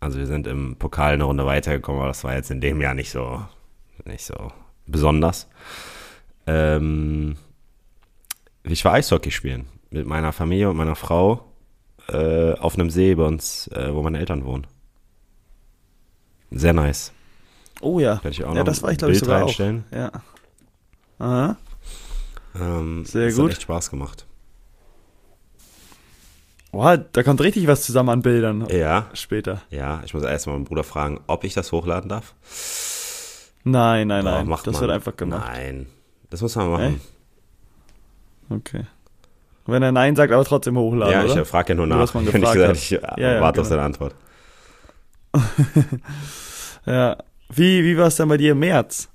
Also wir sind im Pokal eine Runde weitergekommen, aber das war jetzt in dem Jahr nicht so, nicht so besonders. Ähm, ich war Eishockey spielen mit meiner Familie und meiner Frau äh, auf einem See bei uns, äh, wo meine Eltern wohnen. Sehr nice. Oh ja. Kann ich auch ja, noch das war ich glaube ich sogar reinstellen? auch. Ja. Aha. Ähm, Sehr das gut. Hat echt Spaß gemacht. Boah, da kommt richtig was zusammen an Bildern Ja, später. ja. Ich muss erst mal meinen Bruder fragen, ob ich das hochladen darf. Nein, nein, Doch, nein. das man. wird einfach gemacht. Nein, das muss man machen. Okay. Wenn er Nein sagt, aber trotzdem hochladen, ja, oder? ich frage ja nur nach. dass man Ich gesagt, ich Ja, ja, warte auf genau. seine Antwort. Ja. Wie, wie war es denn bei dir im März?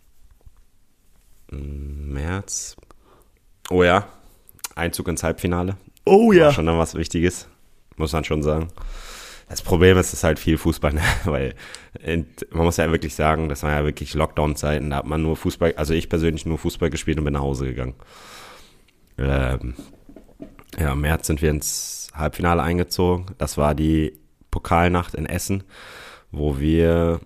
März. Oh ja, Einzug ins Halbfinale. Oh War schon dann was Wichtiges, muss man schon sagen. Das Problem ist, es ist halt viel Fußball, ne? weil man muss ja wirklich sagen, das war ja wirklich Lockdown-Zeiten, da hat man nur Fußball, also ich persönlich nur Fußball gespielt und bin nach Hause gegangen. Ähm, ja, im März sind wir ins Halbfinale eingezogen. Das war die Pokalnacht in Essen, wo wir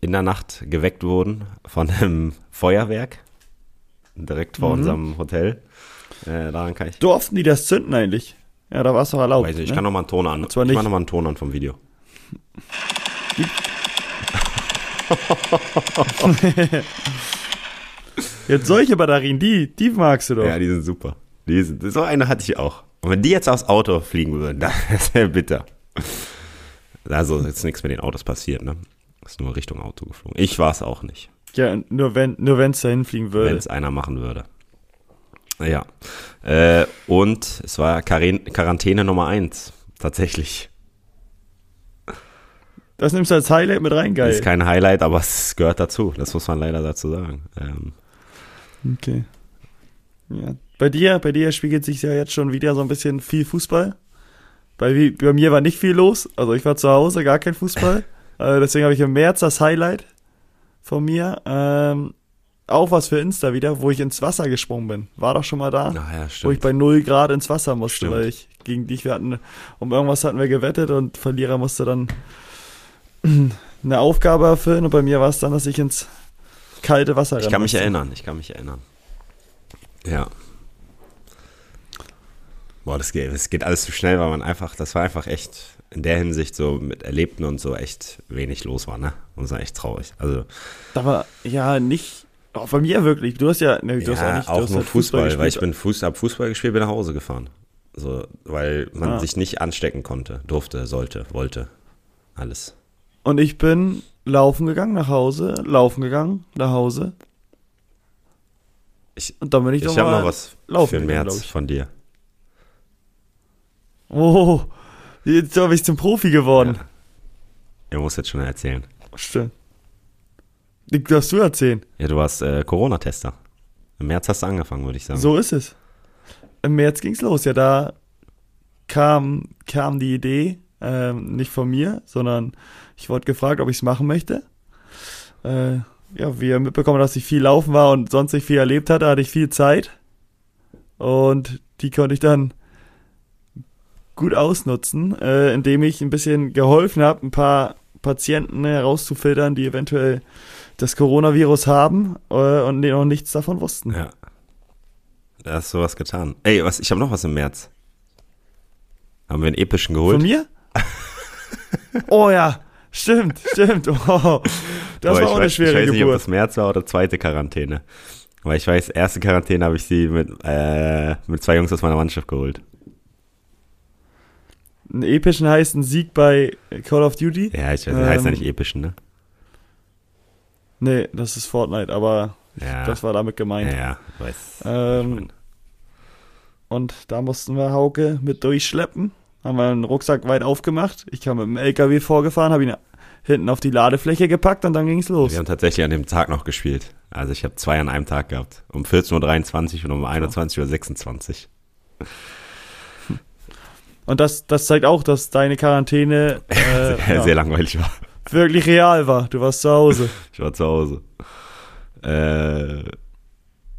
in der Nacht geweckt wurden von einem Feuerwerk direkt vor Mhm. unserem Hotel. Äh, daran kann ich. Durften die das zünden eigentlich? Ja, da war es doch erlaubt. Weiß nicht, ich ne? kann noch mal einen Ton an. zwar Ich nicht- mach noch mal einen Ton an vom Video. Jetzt solche Batterien, die, die magst du doch. Ja, die sind super. Sind, so eine hatte ich auch. Und wenn die jetzt aufs Auto fliegen würden, das wäre bitter. Also ist nichts mit den Autos passiert, ne? Ist nur Richtung Auto geflogen. Ich war es auch nicht, Ja, nur wenn nur wenn's dahin fliegen wenn würde. es einer machen würde. Ja. Äh, und es war Quaran- Quarantäne Nummer eins tatsächlich. Das nimmst du als Highlight mit rein, geil. Ist kein Highlight, aber es gehört dazu. Das muss man leider dazu sagen. Ähm, Okay. Ja. Bei dir, bei dir spiegelt sich ja jetzt schon wieder so ein bisschen viel Fußball. Bei, bei mir war nicht viel los. Also ich war zu Hause, gar kein Fußball. äh, deswegen habe ich im März das Highlight von mir. Ähm, auch was für Insta wieder, wo ich ins Wasser gesprungen bin. War doch schon mal da. Ach ja, Wo ich bei 0 Grad ins Wasser musste, Stimmt. weil ich gegen dich, wir hatten, um irgendwas hatten wir gewettet und Verlierer musste dann eine Aufgabe erfüllen und bei mir war es dann, dass ich ins kalte Wasser Ich kann mich erinnern, ich kann mich erinnern. Ja. Boah, das geht, das geht alles zu schnell, weil man einfach, das war einfach echt in der Hinsicht so mit Erlebten und so echt wenig los war, ne? Und das war echt traurig. Also, Aber ja, nicht, auch bei mir wirklich. Du hast ja, ne, du hast ja, auch nicht, auch hast nur halt Fußball, weil ich bin Fuß, hab Fußball gespielt, bin nach Hause gefahren. So, weil man Ah. sich nicht anstecken konnte, durfte, sollte, wollte. Alles. Und ich bin laufen gegangen nach Hause, laufen gegangen nach Hause. Ich, Und dann bin ich, ich habe mal noch was laufen für den März von dir. Oh, jetzt bin ich zum Profi geworden. Er muss jetzt schon erzählen. Stimmt. Die darfst du erzählen. Ja, du warst äh, Corona-Tester. Im März hast du angefangen, würde ich sagen. So ist es. Im März ging's los. Ja, da kam, kam die Idee, ähm, nicht von mir, sondern ich wurde gefragt, ob ich es machen möchte. Äh, ja, wie ihr mitbekommen, dass ich viel laufen war und sonst nicht viel erlebt hatte, hatte ich viel Zeit. Und die konnte ich dann gut ausnutzen, äh, indem ich ein bisschen geholfen habe, ein paar Patienten herauszufiltern, die eventuell das Coronavirus haben äh, und die noch nichts davon wussten. Ja. Da hast du was getan. Ey, was, ich habe noch was im März. Haben wir einen epischen geholt? Von mir? oh ja, stimmt, stimmt. Oh, das Aber war auch eine weiß, schwere Ich weiß nicht, ob Geburt. das März war oder zweite Quarantäne. Weil ich weiß, erste Quarantäne habe ich sie mit, äh, mit zwei Jungs aus meiner Mannschaft geholt. Einen epischen heißt ein Sieg bei Call of Duty. Ja, ich weiß, ähm, heißt ja Ähm, nicht epischen, ne? Nee, das ist Fortnite, aber Ja. das war damit gemeint. ja, ja, weiß. Ähm, und da mussten wir Hauke mit durchschleppen. Haben wir einen Rucksack weit aufgemacht. Ich kam mit dem LKW vorgefahren, habe ihn hinten auf die Ladefläche gepackt und dann ging's los. Wir haben tatsächlich an dem Tag noch gespielt. Also ich habe zwei an einem Tag gehabt. Um 14.23 Uhr und um 21.26 Uhr. Und das, das zeigt auch, dass deine Quarantäne äh, sehr, ja, sehr langweilig war. wirklich real war. Du warst zu Hause. Ich war zu Hause. Äh,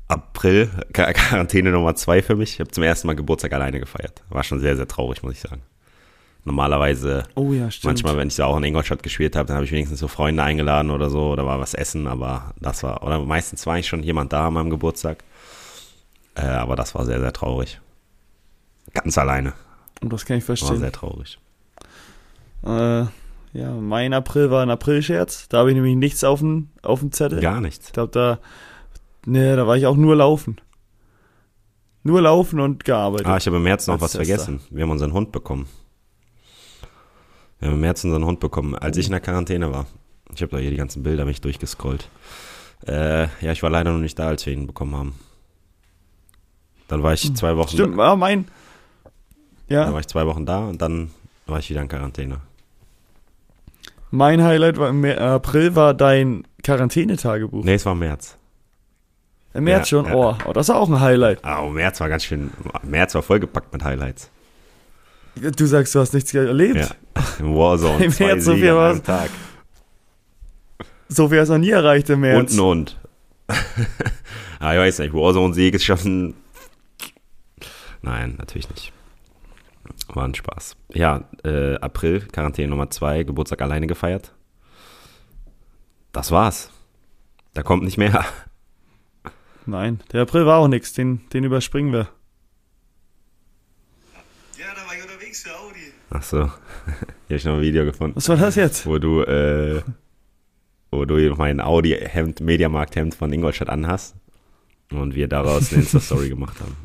April, Quar- Quarantäne Nummer zwei für mich. Ich habe zum ersten Mal Geburtstag alleine gefeiert. War schon sehr, sehr traurig, muss ich sagen. Normalerweise, Oh ja, manchmal, wenn ich da auch in Ingolstadt gespielt habe, dann habe ich wenigstens so Freunde eingeladen oder so oder war was essen, aber das war, oder meistens war ich schon jemand da an meinem Geburtstag. Äh, aber das war sehr, sehr traurig. Ganz alleine. Und das kann ich War verstehen. sehr traurig. Äh, ja, mein April war ein April-Scherz. Da habe ich nämlich nichts auf dem auf dem Zettel. Gar nichts. Ich glaube, da, nee, da war ich auch nur laufen. Nur laufen und gearbeitet. Ah, ich habe im März noch Als was Tester. vergessen. Wir haben unseren Hund bekommen. Wir haben im März unseren Hund bekommen, als ich in der Quarantäne war. Ich habe da hier die ganzen Bilder mich durchgescrollt. Äh, ja, ich war leider noch nicht da, als wir ihn bekommen haben. Dann war ich zwei Wochen Hm. Stimmt, war mein. Dann Ja, war ich zwei Wochen da und dann war ich wieder in Quarantäne. mein Highlight war im äh, April war dein Quarantänetagebuch. Nee, es war im März. Im März ja, schon. ja. Oh, oh, das war auch ein Highlight. Ah, oh, März war ganz schön. März war vollgepackt mit Highlights. Du sagst, du hast nichts erlebt. Ja. Im Warzone. Im zwei März so Siege viel an war's. einem Tag. So viel hast du noch nie erreicht im März. Und ein Hund. ah, ich weiß nicht, Warzone-Sieg ist schon. Nein, natürlich nicht. War ein Spaß. Ja, äh, April, Quarantäne Nummer 2, Geburtstag alleine gefeiert. Das war's. Da kommt nicht mehr. Nein, der April war auch nichts. Den, den überspringen wir. Ja, da war ich unterwegs für Audi. Ach so. Hier habe ich noch ein Video gefunden, Was war das jetzt? wo du, äh, wo du mein Audi-Hemd, Mediamarkt-Hemd von Ingolstadt anhast. Und wir daraus eine Insta-Story gemacht haben.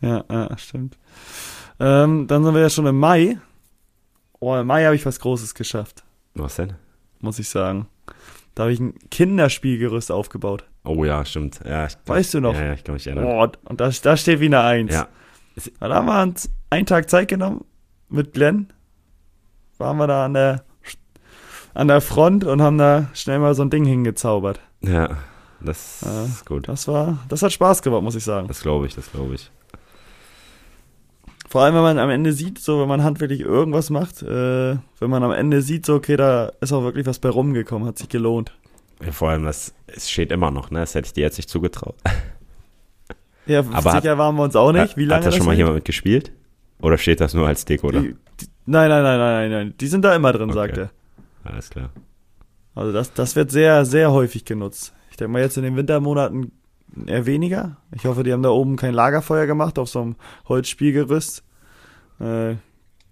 Ja, ja stimmt. Ähm, dann sind wir ja schon im Mai. Oh, im Mai habe ich was Großes geschafft, Was denn? muss ich sagen. Da habe ich ein Kinderspielgerüst aufgebaut. Oh ja, stimmt. Ja, ich, Weißt du noch? Ja, ja ich kann mich erinnern. Oh, und da, da steht wie eine Eins. Ja, Da haben wir uns einen Tag Zeit genommen mit Glenn. Waren wir da an der, an der Front und haben da schnell mal so ein Ding hingezaubert. ja, das Ja. ist gut. Das war, das hat Spaß gemacht, muss ich sagen. Das glaube ich, das glaube ich. Vor allem, wenn man am Ende sieht, so wenn man handwerklich irgendwas macht, äh, wenn man am Ende sieht, so okay, da ist auch wirklich was bei rumgekommen, hat sich gelohnt. Ja, vor allem das, es steht immer noch, ne? Das hätte ich dir jetzt nicht zugetraut. Ja, Aber sicher waren wir uns auch nicht. Wie lange hat da schon mal jemand mitgespielt? Oder steht das nur als Deko, oder? Die, nein, nein, nein, nein, nein. Die sind da immer drin, Okay. sagt er. Alles klar. Also das, das wird sehr, sehr häufig genutzt. Ich denke mal jetzt in den Wintermonaten eher weniger. Ich hoffe, die haben da oben kein Lagerfeuer gemacht auf so einem Holzspielgerüst. Äh,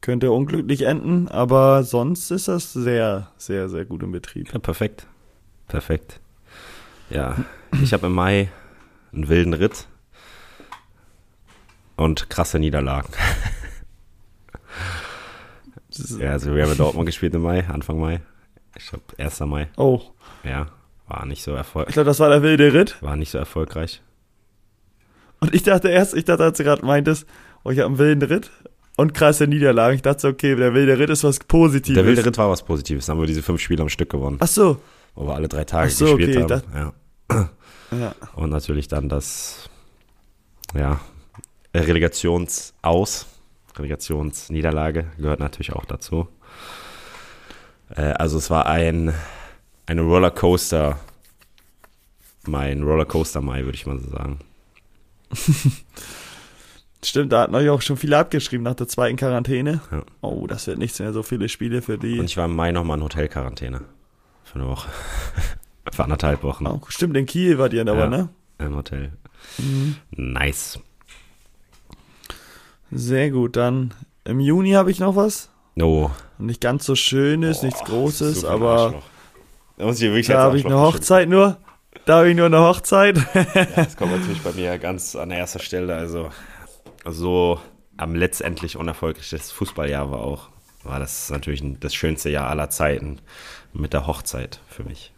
könnte unglücklich enden, aber sonst ist das sehr, sehr, sehr gut im Betrieb. Ja, perfekt. Perfekt. Ja, ich habe im Mai einen wilden Ritt und krasse Niederlagen. Ja, also wir haben in Dortmund gespielt im Mai, Anfang Mai. Ich glaube, 1. Mai. Oh, Ja, war nicht so ich erfolgreich. glaube, das war der wilde Ritt. War nicht so erfolgreich. Und ich dachte erst, ich dachte, als du gerade meintest, oh, ich habe einen wilden Ritt und krasse Niederlagen. Ich dachte, okay, der wilde Ritt ist was Positives. Der wilde Ritt war was Positives. Dann haben wir diese fünf Spiele am Stück gewonnen, Ach so. wo wir alle drei Tage Ach so, gespielt okay, haben. Ja. Ja. Und natürlich dann das, ja, Relegationsaus, Relegationsniederlage gehört natürlich auch dazu. Äh, also es war ein, eine Rollercoaster, mein Rollercoaster Mai, würde ich mal so sagen. Stimmt, da hatten euch auch schon viele abgeschrieben nach der zweiten Quarantäne. Ja. Oh, das wird nichts mehr, so viele Spiele für die. Und ich war im Mai nochmal in Hotelquarantäne. Für eine Woche. Für anderthalb Wochen Oh, stimmt, in Kiel wart ihr aber, Ja. ne? im Hotel. Mhm. Nice. Sehr gut, dann im Juni habe ich noch was. No. Nicht ganz so schönes, nichts Großes, aber Arschloch. Da muss ich wirklich da habe ich eine Hochzeit nur. Da habe ich nur eine Hochzeit. Das kommt natürlich bei mir ganz an erster Stelle. Also, so am letztendlich unerfolgreiches Fußballjahr war auch, war das natürlich das schönste Jahr aller Zeiten mit der Hochzeit für mich.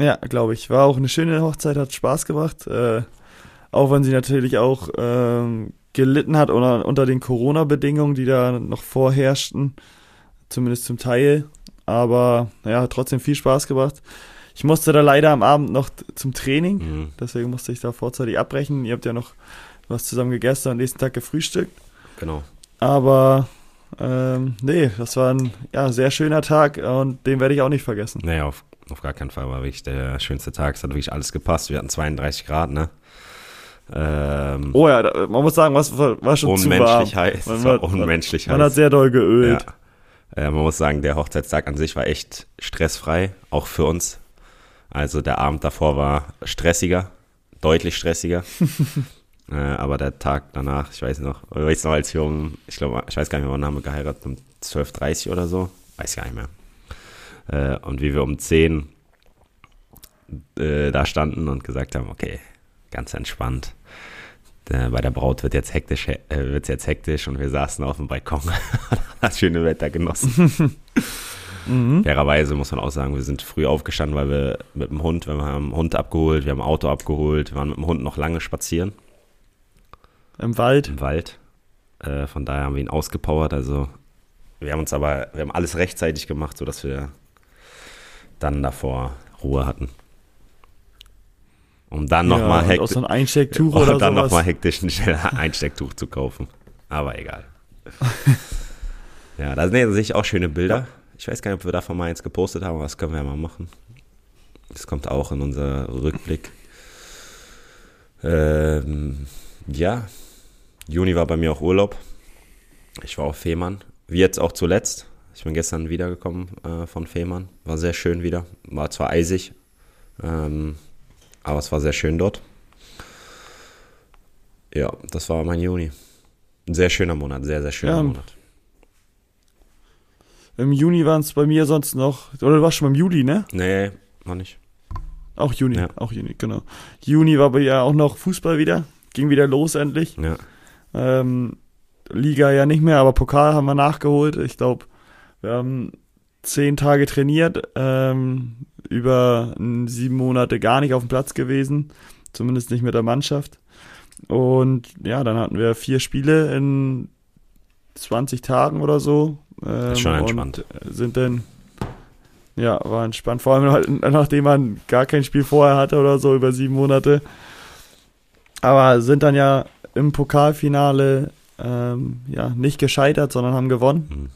Ja, glaube ich. War auch eine schöne Hochzeit, hat Spaß gemacht. Äh, auch wenn sie natürlich auch ähm, gelitten hat unter, unter den Corona-Bedingungen, die da noch vorherrschten. Zumindest zum Teil. Aber ja, hat trotzdem viel Spaß gemacht. Ich musste da leider am Abend noch zum Training. Mhm. Deswegen musste ich da vorzeitig abbrechen. Ihr habt ja noch was zusammen gegessen und am nächsten Tag gefrühstückt. Genau. Aber ähm, nee, das war ein ja, sehr schöner Tag und den werde ich auch nicht vergessen. Naja, auf, auf gar keinen Fall war wirklich der schönste Tag. Es hat wirklich alles gepasst. Wir hatten 32 Grad, ne? Ähm, Oh ja, man muss sagen, was war, war schon zu warm. unmenschlich heiß. Man war hat- unmenschlich Man hat heiß. sehr doll geölt. Ja. Äh, man muss sagen, der Hochzeitstag an sich war echt stressfrei, auch für uns. Also der Abend davor war stressiger, deutlich stressiger. äh, aber der Tag danach, ich weiß noch, ich weiß noch, als wir um, ich glaube, ich weiß gar nicht mehr, wann haben wir geheiratet, um 12.30 oder so, weiß gar nicht mehr. Äh, und wie wir um 10 äh, da standen und gesagt haben, okay, ganz entspannt. Äh, bei der Braut wird jetzt hektisch, äh, wird's jetzt hektisch und wir saßen auf dem Balkon und das schöne Wetter genossen. Mhm. Fairerweise muss man auch sagen, wir sind früh aufgestanden, weil wir mit dem Hund, wir haben einen Hund abgeholt, wir haben ein Auto abgeholt, wir waren mit dem Hund noch lange spazieren Im Wald. im Wald. Äh, von daher haben wir ihn ausgepowert. Also wir haben uns aber, wir haben alles rechtzeitig gemacht, sodass wir dann davor Ruhe hatten. Um dann ja, nochmal auch hektisch, so ein Einstecktuch oder dann nochmal hektisch ein Einstecktuch zu kaufen. Aber egal. ja, da sind sich auch schöne Bilder. Ich weiß gar nicht, ob wir davon mal eins gepostet haben, aber das können wir ja mal machen. Das kommt auch in unser Rückblick. Ähm, ja, Juni war bei mir auch Urlaub. Ich war auf Fehmarn. Wie jetzt auch zuletzt. Ich bin gestern wiedergekommen äh, von Fehmarn. War sehr schön wieder. War zwar eisig, ähm, aber es war sehr schön dort. Ja, das war mein Juni. Ein sehr schöner Monat, sehr, sehr schöner Ja. Monat. Im Juni waren es bei mir sonst noch, oder du warst schon beim Juli, ne? Nee, war nicht. Auch Juni, Ja. auch Juni, genau. Juni war bei mir auch noch Fußball wieder, ging wieder los endlich. Ja, Ähm, Liga ja nicht mehr, aber Pokal haben wir nachgeholt. Ich glaube, wir haben zehn Tage trainiert, ähm, über sieben Monate gar nicht auf dem Platz gewesen, zumindest nicht mit der Mannschaft. Und ja, dann hatten wir vier Spiele in 20 Tagen oder so. Ähm, Ist schon entspannt. Sind dann, ja, war entspannt. Vor allem halt, nachdem man gar kein Spiel vorher hatte oder so über sieben Monate. Aber sind dann ja im Pokalfinale ähm, ja nicht gescheitert, sondern haben gewonnen. Mhm.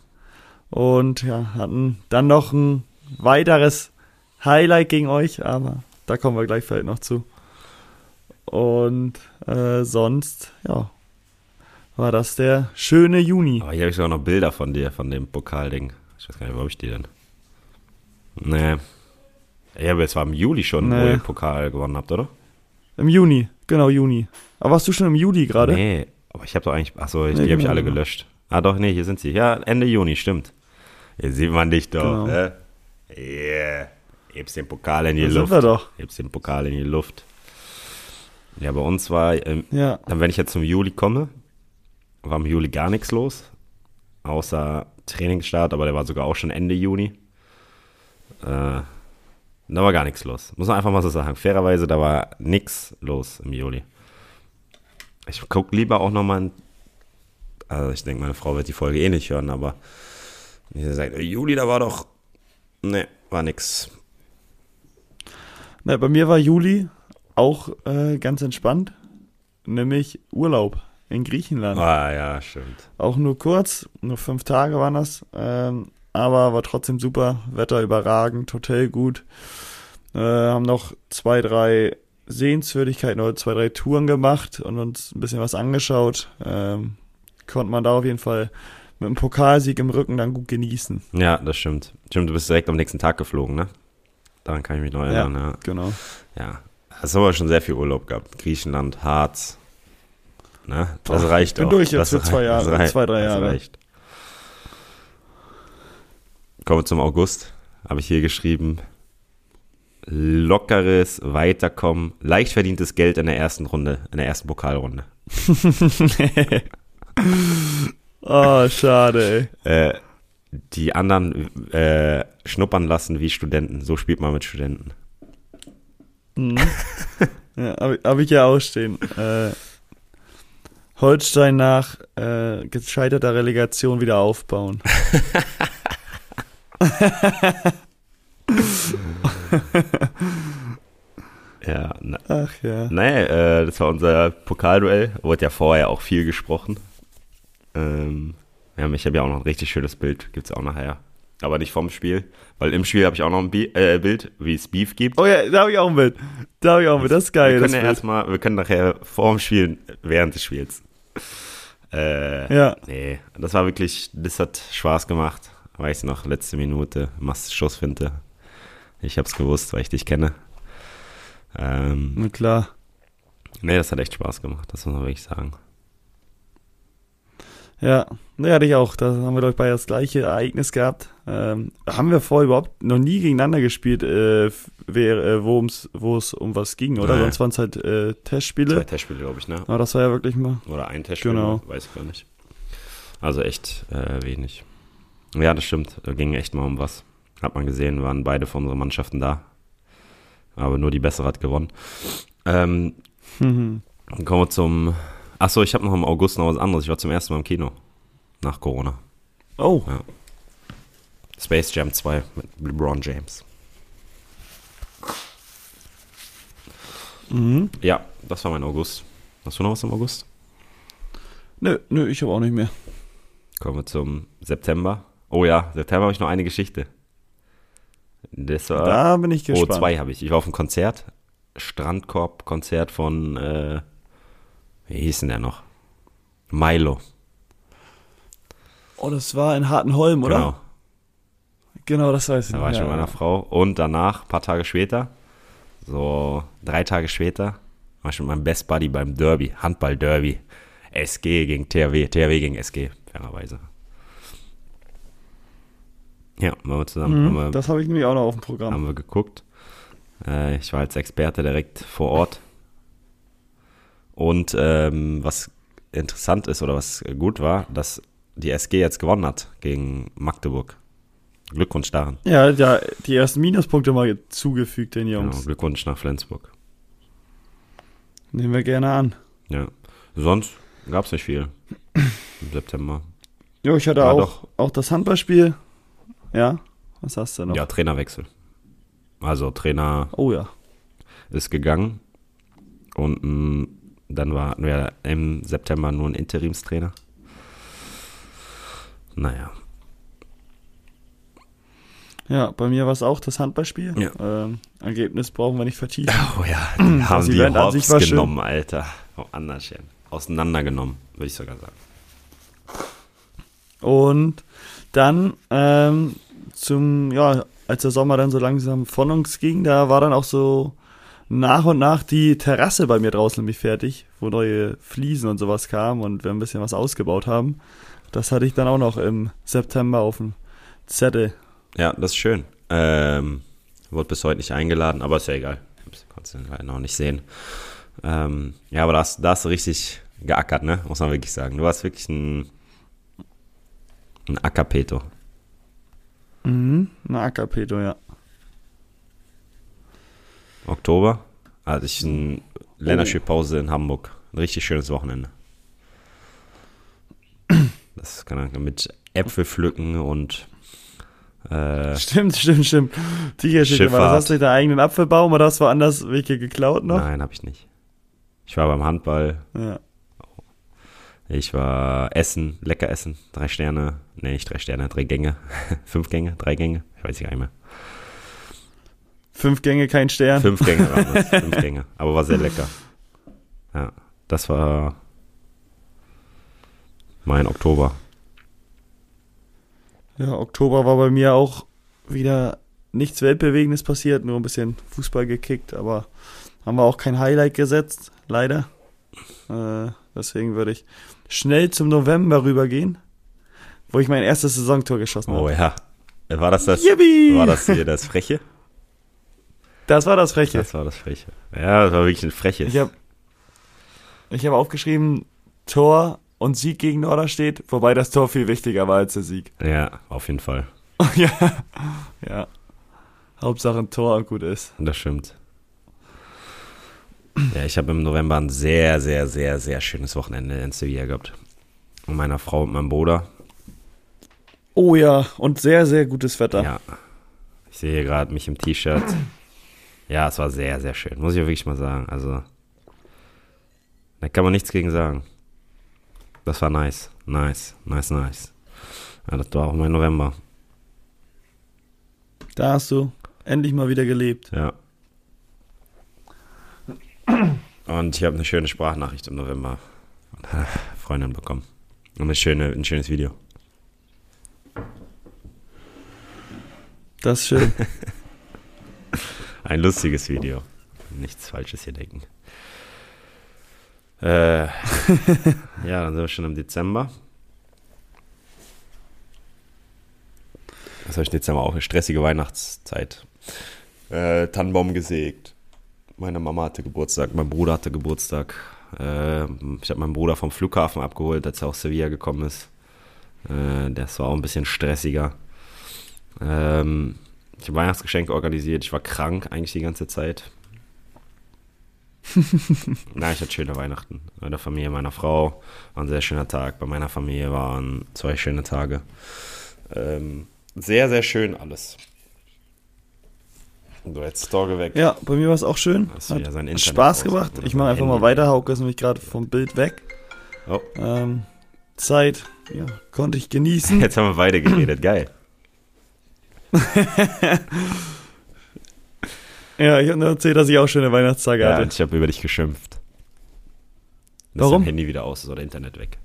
Und ja, hatten dann noch ein weiteres Highlight gegen euch, aber da kommen wir gleich vielleicht noch zu. Und äh, sonst, ja, war das der schöne Juni. Aber hier habe ich sogar noch Bilder von dir, von dem Pokalding. Ich weiß gar nicht, wo habe ich die denn? Nee. Ja, aber es war im Juli schon, wo Nee. ihr den Pokal gewonnen habt, oder? Im Juni, genau, Juni. Aber warst du schon im Juli gerade? Nee, aber ich habe doch eigentlich, achso, ich, Nee, die habe ich genau. alle gelöscht. Ah doch, nee, hier sind sie. Ja, Ende Juni, stimmt. Hier sieht man dich doch. Genau. Äh? Yeah. Hebst den Pokal in die Da sind Luft. wir doch. Hebst den Pokal in die Luft. Ja, bei uns war, ähm, Ja. dann wenn ich jetzt zum Juli komme, war im Juli gar nichts los. Außer Trainingsstart, aber der war sogar auch schon Ende Juni. Äh, da war gar nichts los. Muss man einfach mal so sagen. Fairerweise, da war nichts los im Juli. Ich gucke lieber auch nochmal, also ich denke, meine Frau wird die Folge eh nicht hören, aber sie sagt, Juli, da war doch, ne, war nix. Na, bei mir war Juli auch äh, ganz entspannt, nämlich Urlaub in Griechenland. Ah, ja, stimmt. Auch nur kurz, nur fünf Tage waren das, ähm, aber war trotzdem super, Wetter überragend, Hotel gut. Äh, haben noch zwei, drei Sehenswürdigkeiten oder zwei, drei Touren gemacht und uns ein bisschen was angeschaut. Ähm, konnte man da auf jeden Fall mit einem Pokalsieg im Rücken dann gut genießen. Ja, das stimmt. Stimmt, du bist direkt am nächsten Tag geflogen, ne? Daran kann ich mich noch erinnern, ja. Genau. Ja, hast aber schon sehr viel Urlaub gehabt. Griechenland, Harz. Ne? Das Boah, reicht ich bin auch. durch jetzt das für zwei Jahre, das rei- zwei, drei das Jahre. Reicht. Kommen wir zum August. Habe ich hier geschrieben. Lockeres Weiterkommen, leicht verdientes Geld in der ersten Runde, in der ersten Pokalrunde. Oh, schade, ey. Äh, die anderen äh, schnuppern lassen wie Studenten. So spielt man mit Studenten. Mhm. ja, habe hab ich ja auch stehen. Äh, Holstein nach äh, gescheiterter Relegation wieder aufbauen. Ja, na, Ach ja. Nee, äh, das war unser Pokalduell. Wurde ja vorher auch viel gesprochen. Ähm, ja, ich habe ja auch noch ein richtig schönes Bild. Gibt's auch nachher. Aber nicht vom Spiel. Weil im Spiel habe ich auch noch ein Bi äh, Bild, wie es Beef gibt. Oh ja, da habe ich auch ein Bild. Da habe ich auch ein Bild. Das ist geil. wir können ja erstmal, wir können nachher vor dem Spiel, während des Spiels. Äh, Ja. Nee, das war wirklich, das hat Spaß gemacht. Weiß noch, letzte Minute, machst Schussfinte. Ich hab's gewusst, weil ich dich kenne. Ähm, Na klar. nee, das hat echt Spaß gemacht, das muss man wirklich sagen. Ja, ne, hatte ich auch. Da haben wir, glaube ich, beide das gleiche Ereignis gehabt. Ähm, haben wir vorher überhaupt noch nie gegeneinander gespielt, äh, äh, wo es um was ging, oder? Nee. Sonst waren es halt äh, Zwei Testspiele. Testspiele, glaube ich, ne? Aber das war ja wirklich mal. Oder ein Testspiel, Genau. weiß ich gar nicht. Also echt äh, wenig. Ja, das stimmt. Da ging echt mal um was. Hat man gesehen, waren beide von unseren Mannschaften da. Aber nur die bessere hat gewonnen. Ähm, Mhm. dann kommen wir zum. Achso, ich habe noch im August noch was anderes. Ich war zum ersten Mal im Kino. Nach Corona. Oh, Space Jam 2 mit LeBron James. mhm. Ja, das war mein August. Hast du noch was im August? Nö, nö, ich habe auch nicht mehr. Kommen wir zum September. Oh ja, September habe ich noch eine Geschichte. Das war. Da bin ich Oh, gespannt. zwei habe ich. Ich war auf einem Konzert. Strandkorb-Konzert von, äh, wie hieß denn der noch? Milo. Oh, das war in Hartenholm, oder? Genau. Genau, das weiß ich Da war ich ja, mit meiner ja. Frau. Und danach, paar Tage später, so drei Tage später, war ich mit meinem Best Buddy beim Derby, Handball-Derby. SG gegen THW, THW gegen SG, fairerweise. Ja, waren wir zusammen, haben, wir, Mhm, das habe ich nämlich auch noch auf dem Programm. haben wir geguckt. Äh, ich war als Experte direkt vor Ort. Und ähm, was interessant ist oder was gut war, dass die SG jetzt gewonnen hat gegen Magdeburg. Glückwunsch daran. Ja, ja, die ersten Minuspunkte mal zugefügt den Genau, Jungs. Glückwunsch nach Flensburg. Nehmen wir gerne an. Ja. Sonst gab es nicht viel im September. Jo, ich hatte Ja, auch, auch das Handballspiel. Ja, was hast du noch? Ja, Trainerwechsel. Also Trainer Oh ja. ist gegangen und mh, dann war hatten wir im September nur ein Ja, bei mir war es auch das Handballspiel. Ja. Ähm, Ergebnis brauchen wir nicht vertiefen. Oh ja, die haben die Event an sich Hops war schön. genommen, Alter. Oh, anders Auseinandergenommen, würde ich sogar sagen. Und dann ähm, zum, ja, als der Sommer dann so langsam von uns ging, da war dann auch so nach und nach die Terrasse bei mir draußen nämlich fertig, wo neue Fliesen und sowas kamen und wir ein bisschen was ausgebaut haben. Das hatte ich dann auch noch im September auf dem Zettel. Ja, das ist schön. Ähm, wurde bis heute nicht eingeladen, aber ist ja egal. Konntest du leider noch nicht sehen. Ähm, ja, aber da hast, da hast du richtig geackert, ne? Muss man wirklich sagen. Du warst wirklich ein, ein Ackerpeto. Mhm. Ein Ackerpeto, ja. Oktober hatte ich eine Länderspielpause in Hamburg. Ein richtig schönes Wochenende. Das kann man mit Äpfel pflücken und äh, Stimmt, stimmt, stimmt. Die Geschichte war, das hast du deinen eigenen Apfelbaum oder hast du woanders welche geklaut noch? nein, habe ich nicht. Ich war beim Handball, Ja. ich war essen, lecker essen, drei Sterne, nee, nicht drei Sterne, drei Gänge, fünf Gänge, drei Gänge, ich weiß nicht mehr. Fünf Gänge, kein Stern. Fünf Gänge waren das, fünf Gänge, aber war sehr lecker. Ja, das war mein Oktober. Ja, Oktober war bei mir auch wieder nichts Weltbewegendes passiert, nur ein bisschen Fußball gekickt, aber haben wir auch kein Highlight gesetzt, leider. Äh, deswegen würde ich schnell zum November rübergehen, wo ich mein erstes Saisontor geschossen Oh habe. ja. War das das, Yippie! war das hier das Freche? Das war das Freche. Das war das Freche. Ja, das war wirklich ein freches. Ich habe ich hab aufgeschrieben, Tor und Sieg gegen Norderstedt, wobei das Tor viel wichtiger war als der Sieg. ja, auf jeden Fall. ja, ja. Hauptsache ein Tor und gut ist. Das stimmt. Ja, ich habe im November ein sehr, sehr, sehr, sehr schönes Wochenende in Sevilla gehabt. Mit meiner Frau und meinem Bruder. Oh ja, und sehr, sehr gutes Wetter. Ja. Ich sehe hier gerade mich im T-Shirt. Ja, es war sehr, sehr schön. Muss ich auch wirklich mal sagen. Also, da kann man nichts gegen sagen. Das war nice. Nice, nice, nice. Ja, das war auch mein November. Da hast du endlich mal wieder gelebt. Ja. Und ich habe eine schöne Sprachnachricht im November von einer Freundin bekommen. Und eine schöne, ein schönes Video. Das ist schön. Ein lustiges Video. Nichts Falsches hier denken. Äh, ja, dann sind wir schon im Dezember. Was habe ich im Dezember auch? Eine stressige Weihnachtszeit. Äh, Tannenbaum gesägt. Meine Mama hatte Geburtstag, mein Bruder hatte Geburtstag. Äh, ich habe meinen Bruder vom Flughafen abgeholt, als er aus Sevilla gekommen ist. Äh, das war auch ein bisschen stressiger. Ähm, ich habe Weihnachtsgeschenke organisiert. Ich war krank eigentlich die ganze Zeit. Na, ich hatte schöne Weihnachten. Bei der Familie meiner Frau war ein sehr schöner Tag. Bei meiner Familie waren zwei schöne Tage. Ähm, sehr, sehr schön alles. So, jetzt Store weg. Ja, bei mir war es auch schön. Hast Hat Internet Spaß gemacht. Ich mache einfach Handy. mal weiter. Hauke ist nämlich gerade vom Bild weg. Oh, Ähm, Zeit, ja, konnte ich genießen. jetzt haben wir beide geredet. Geil. Ja, ich habe nur erzählt, dass ich auch schöne Weihnachtstage Ja, hatte. und ich habe über dich geschimpft. Dass Warum? dein Handy wieder aus ist oder Internet weg.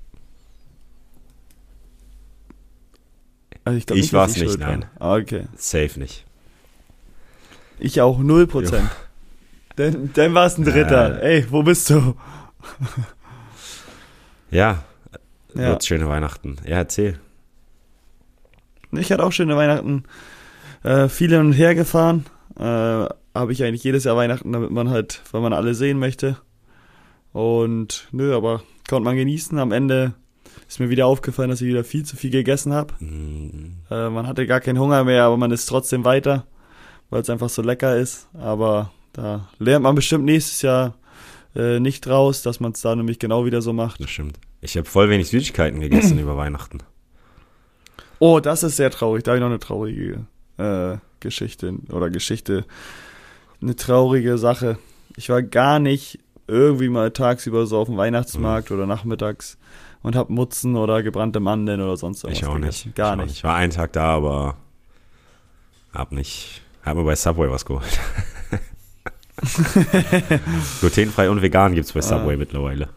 Also glaub Ich dass war's nicht, war. nein. Ah, okay. Safe nicht. Ich auch 0%. Dann, dann war es ein Dritter. Äh. Ey, wo bist du? Ja, Ja. schöne Weihnachten. Ja, erzähl. Ich hatte auch schöne Weihnachten. Äh, viel hin und her gefahren. Äh, Habe ich eigentlich jedes Jahr Weihnachten, damit man halt, weil man alle sehen möchte. Und nö, aber konnte man genießen. Am Ende ist mir wieder aufgefallen, dass ich wieder viel zu viel gegessen habe. Mm, Äh, man hatte gar keinen Hunger mehr, aber man ist trotzdem weiter, weil es einfach so lecker ist. Aber da lernt man bestimmt nächstes Jahr äh, nicht raus, dass man es da nämlich genau wieder so macht. Das stimmt. Ich habe voll wenig Süßigkeiten gegessen über Weihnachten. Oh, das ist sehr traurig. Da habe ich noch eine traurige äh, Geschichte oder Geschichte. Eine traurige Sache. Ich war gar nicht irgendwie mal tagsüber so auf dem Weihnachtsmarkt oder nachmittags und hab Mutzen oder gebrannte Mandeln oder sonst irgendwas Ich auch nicht. Gar ich auch nicht. Ich war einen Tag da, aber Hab nicht. Hab mir bei Subway was geholt. Glutenfrei und vegan gibt's bei Subway mittlerweile.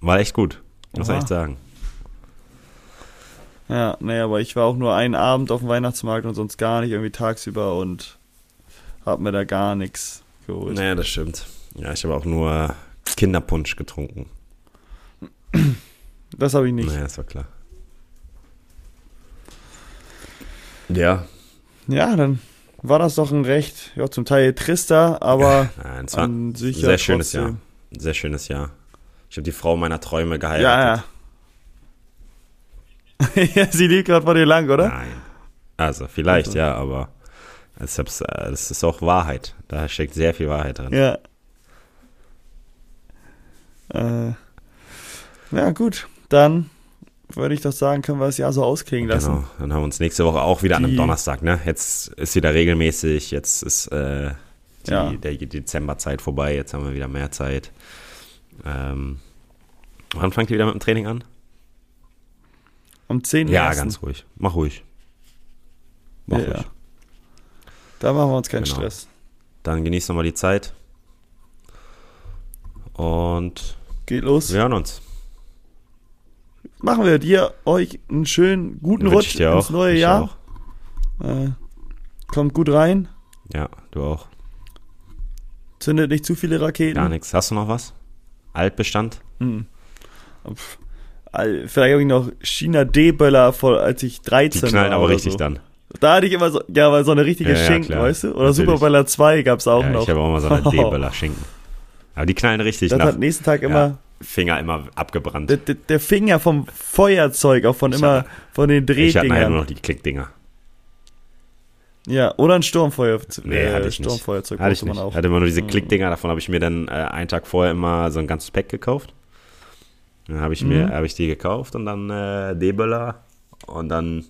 War echt gut. Muss Oha. echt sagen. Ja, naja, aber ich war auch nur einen Abend auf dem Weihnachtsmarkt und sonst gar nicht irgendwie tagsüber und hab mir da gar nichts geholt. Naja, das stimmt. Ja, ich habe auch nur Kinderpunsch getrunken. Das habe ich nicht. Naja, das war klar. Ja, Ja, dann war das doch ein recht, ja, zum Teil trister, aber Nein, es war ein an sich sehr ja schönes trotzdem- Jahr. Ein Sehr schönes Jahr. Ich habe die Frau meiner Träume Ja, geheiratet. ja. ja, sie liegt gerade vor dir lang, oder? Nein. Also, vielleicht, Also. ja, aber es ist auch Wahrheit. Da steckt sehr viel Wahrheit drin. Ja. Äh, ja, gut. Dann würde ich doch sagen, können wir das Jahr so ausklingen lassen. Genau. Dann haben wir uns nächste Woche auch wieder an einem Die- Donnerstag, ne? Jetzt ist wieder regelmäßig, jetzt ist äh, die, Ja. der Dezemberzeit vorbei, jetzt haben wir wieder mehr Zeit. Ähm, wann fangt ihr wieder mit dem Training an? Am 10. Ja, ganz ruhig. Mach ruhig. Mach Ja, ruhig. Da machen wir uns keinen Genau. Stress. Dann genießt nochmal die Zeit. Und Geht los. wir hören uns. Machen wir dir, euch einen schönen, guten Rutsch ins auch. neue Ich Jahr. Äh, kommt gut rein. Ja, du auch. Zündet nicht zu viele Raketen. Gar nichts. Hast du noch was? Altbestand? Hm. Pff, Vielleicht habe ich noch China D-Böller, vor- als ich Die 13 knallen war. aber oder richtig so. dann. Da hatte ich immer so, ja, weil so eine richtige Ja, ja, Schinken, klar. weißt du? Oder Natürlich. Superböller 2 gab es auch Ja, noch. ich habe auch mal so eine D-Böller Schinken. Aber die knallen richtig das nach. hat nächsten Tag immer Finger immer abgebrannt. der, der, der Finger vom Feuerzeug, auch von Ich immer hatte- von den Ich hatte nachher Drehdingern. nur noch die Klickdinger. Ja, oder ein Sturmfeuer, Nee, äh, hatte ich nicht. Sturmfeuerzeug Hatte ich brauchte man nicht. auch. Hatte immer nur diese Mhm. Klickdinger. Davon habe ich mir dann äh, einen Tag vorher immer so ein ganzes Pack gekauft. Dann habe ich mir, Mhm. habe ich die gekauft und dann äh, D-Böller und dann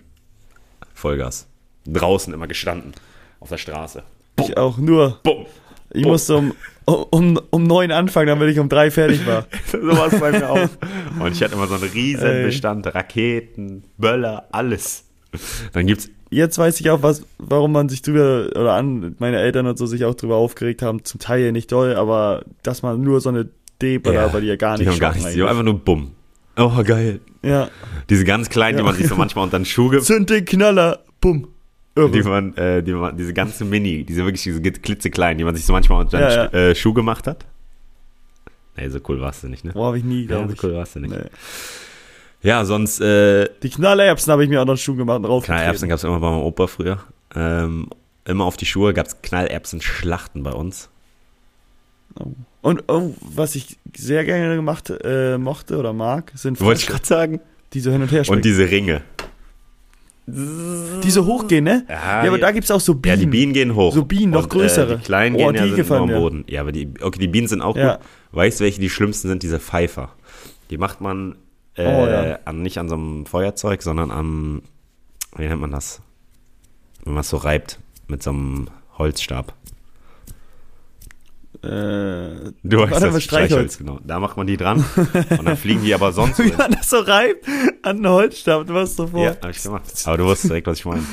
Vollgas. Draußen immer gestanden. Auf der Straße. Ich auch nur. Bumm. Ich Bumm. musste um, um, um neun anfangen, damit ich um drei fertig war. so war es bei mir auch. Und ich hatte immer so einen riesen Ey. Bestand. Raketen, Böller, alles. Dann gibt's Jetzt weiß ich auch, was, warum man sich drüber, oder an, meine Eltern und so sich auch drüber aufgeregt haben. Zum Teil ja nicht doll, aber dass man nur so eine D-Böller, weil die ja gar die nicht haben gar nichts. Die haben einfach nur Bumm. Oh, geil. Ja. Diese ganz kleinen, die Ja. man sich so manchmal unter den Schuh gibt. Zünd den Knaller, bumm. Irre. Die man, äh, die man, diese ganze Mini, diese wirklich diese klitzekleinen, die man sich so manchmal unter den Ja, Sch- Äh, Schuh gemacht hat. Nee, so cool warst du nicht, ne? Boah, hab ich nie, ja, glaube so ich. cool warst du nicht. Nee. Ja, sonst, äh, Die Knallerbsen habe ich mir auch noch Schuh gemacht und. Knallerbsen gab es immer bei meinem Opa früher. Ähm, immer auf die Schuhe gab es Knallerbsen-Schlachten bei uns. Und oh, was ich sehr gerne gemacht äh, mochte oder mag, sind Wollte ich gerade sagen. die so hin und her springen. Und diese Ringe. die so hochgehen, ne? Ja, Ja, aber da gibt's auch so Ja, Bienen. die Bienen gehen hoch. So Bienen, noch Und, größere. Äh, die kleinen Oh, gehen ja die sind gefallen nur am. Boden. Ja, aber die, okay, die Bienen sind auch Ja. gut. Weißt du, welche die schlimmsten sind? Diese Pfeifer. Die macht man äh, Oh, ja. an, nicht an so einem Feuerzeug, sondern am, wie nennt man das? Wenn man es so reibt mit so einem Holzstab. Äh, Du weißt das, Streichholz. genau. Da macht man die dran und dann fliegen die aber sonst wie man das so reibt an den Holzstab, du warst so vor. Ja, hab ich gemacht. Aber du wusstest direkt, was ich meine.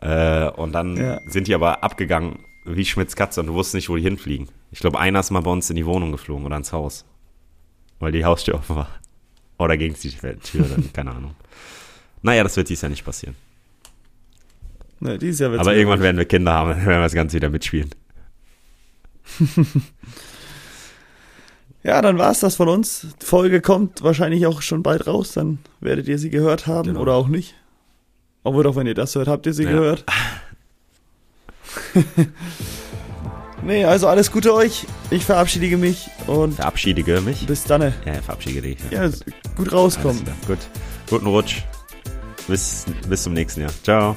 Äh, und dann Ja. sind die aber abgegangen wie Schmitz Katze und du wusstest nicht, wo die hinfliegen. Ich glaube, einer ist mal bei uns in die Wohnung geflogen oder ins Haus. Weil die Haustür offen war. Oder gegen die Tür, dann, keine Ahnung. Naja, das wird dies Jahr nicht passieren. Ne, dieses Jahr wird's Aber irgendwann werden wir Kinder haben, dann werden wir das Ganze wieder mitspielen. Ja, dann war's das von uns. Die Folge kommt wahrscheinlich auch schon bald raus, dann werdet ihr sie gehört haben Genau. oder auch nicht. Obwohl, auch wenn ihr das hört, habt ihr sie Ja. gehört. nee, also alles Gute euch. Ich verabschiede mich und Verabschiede mich. bis dann. Ja, verabschiede dich. Ja, gut rauskommen. Gut. Guten Rutsch. Bis, bis zum nächsten Jahr. Ciao.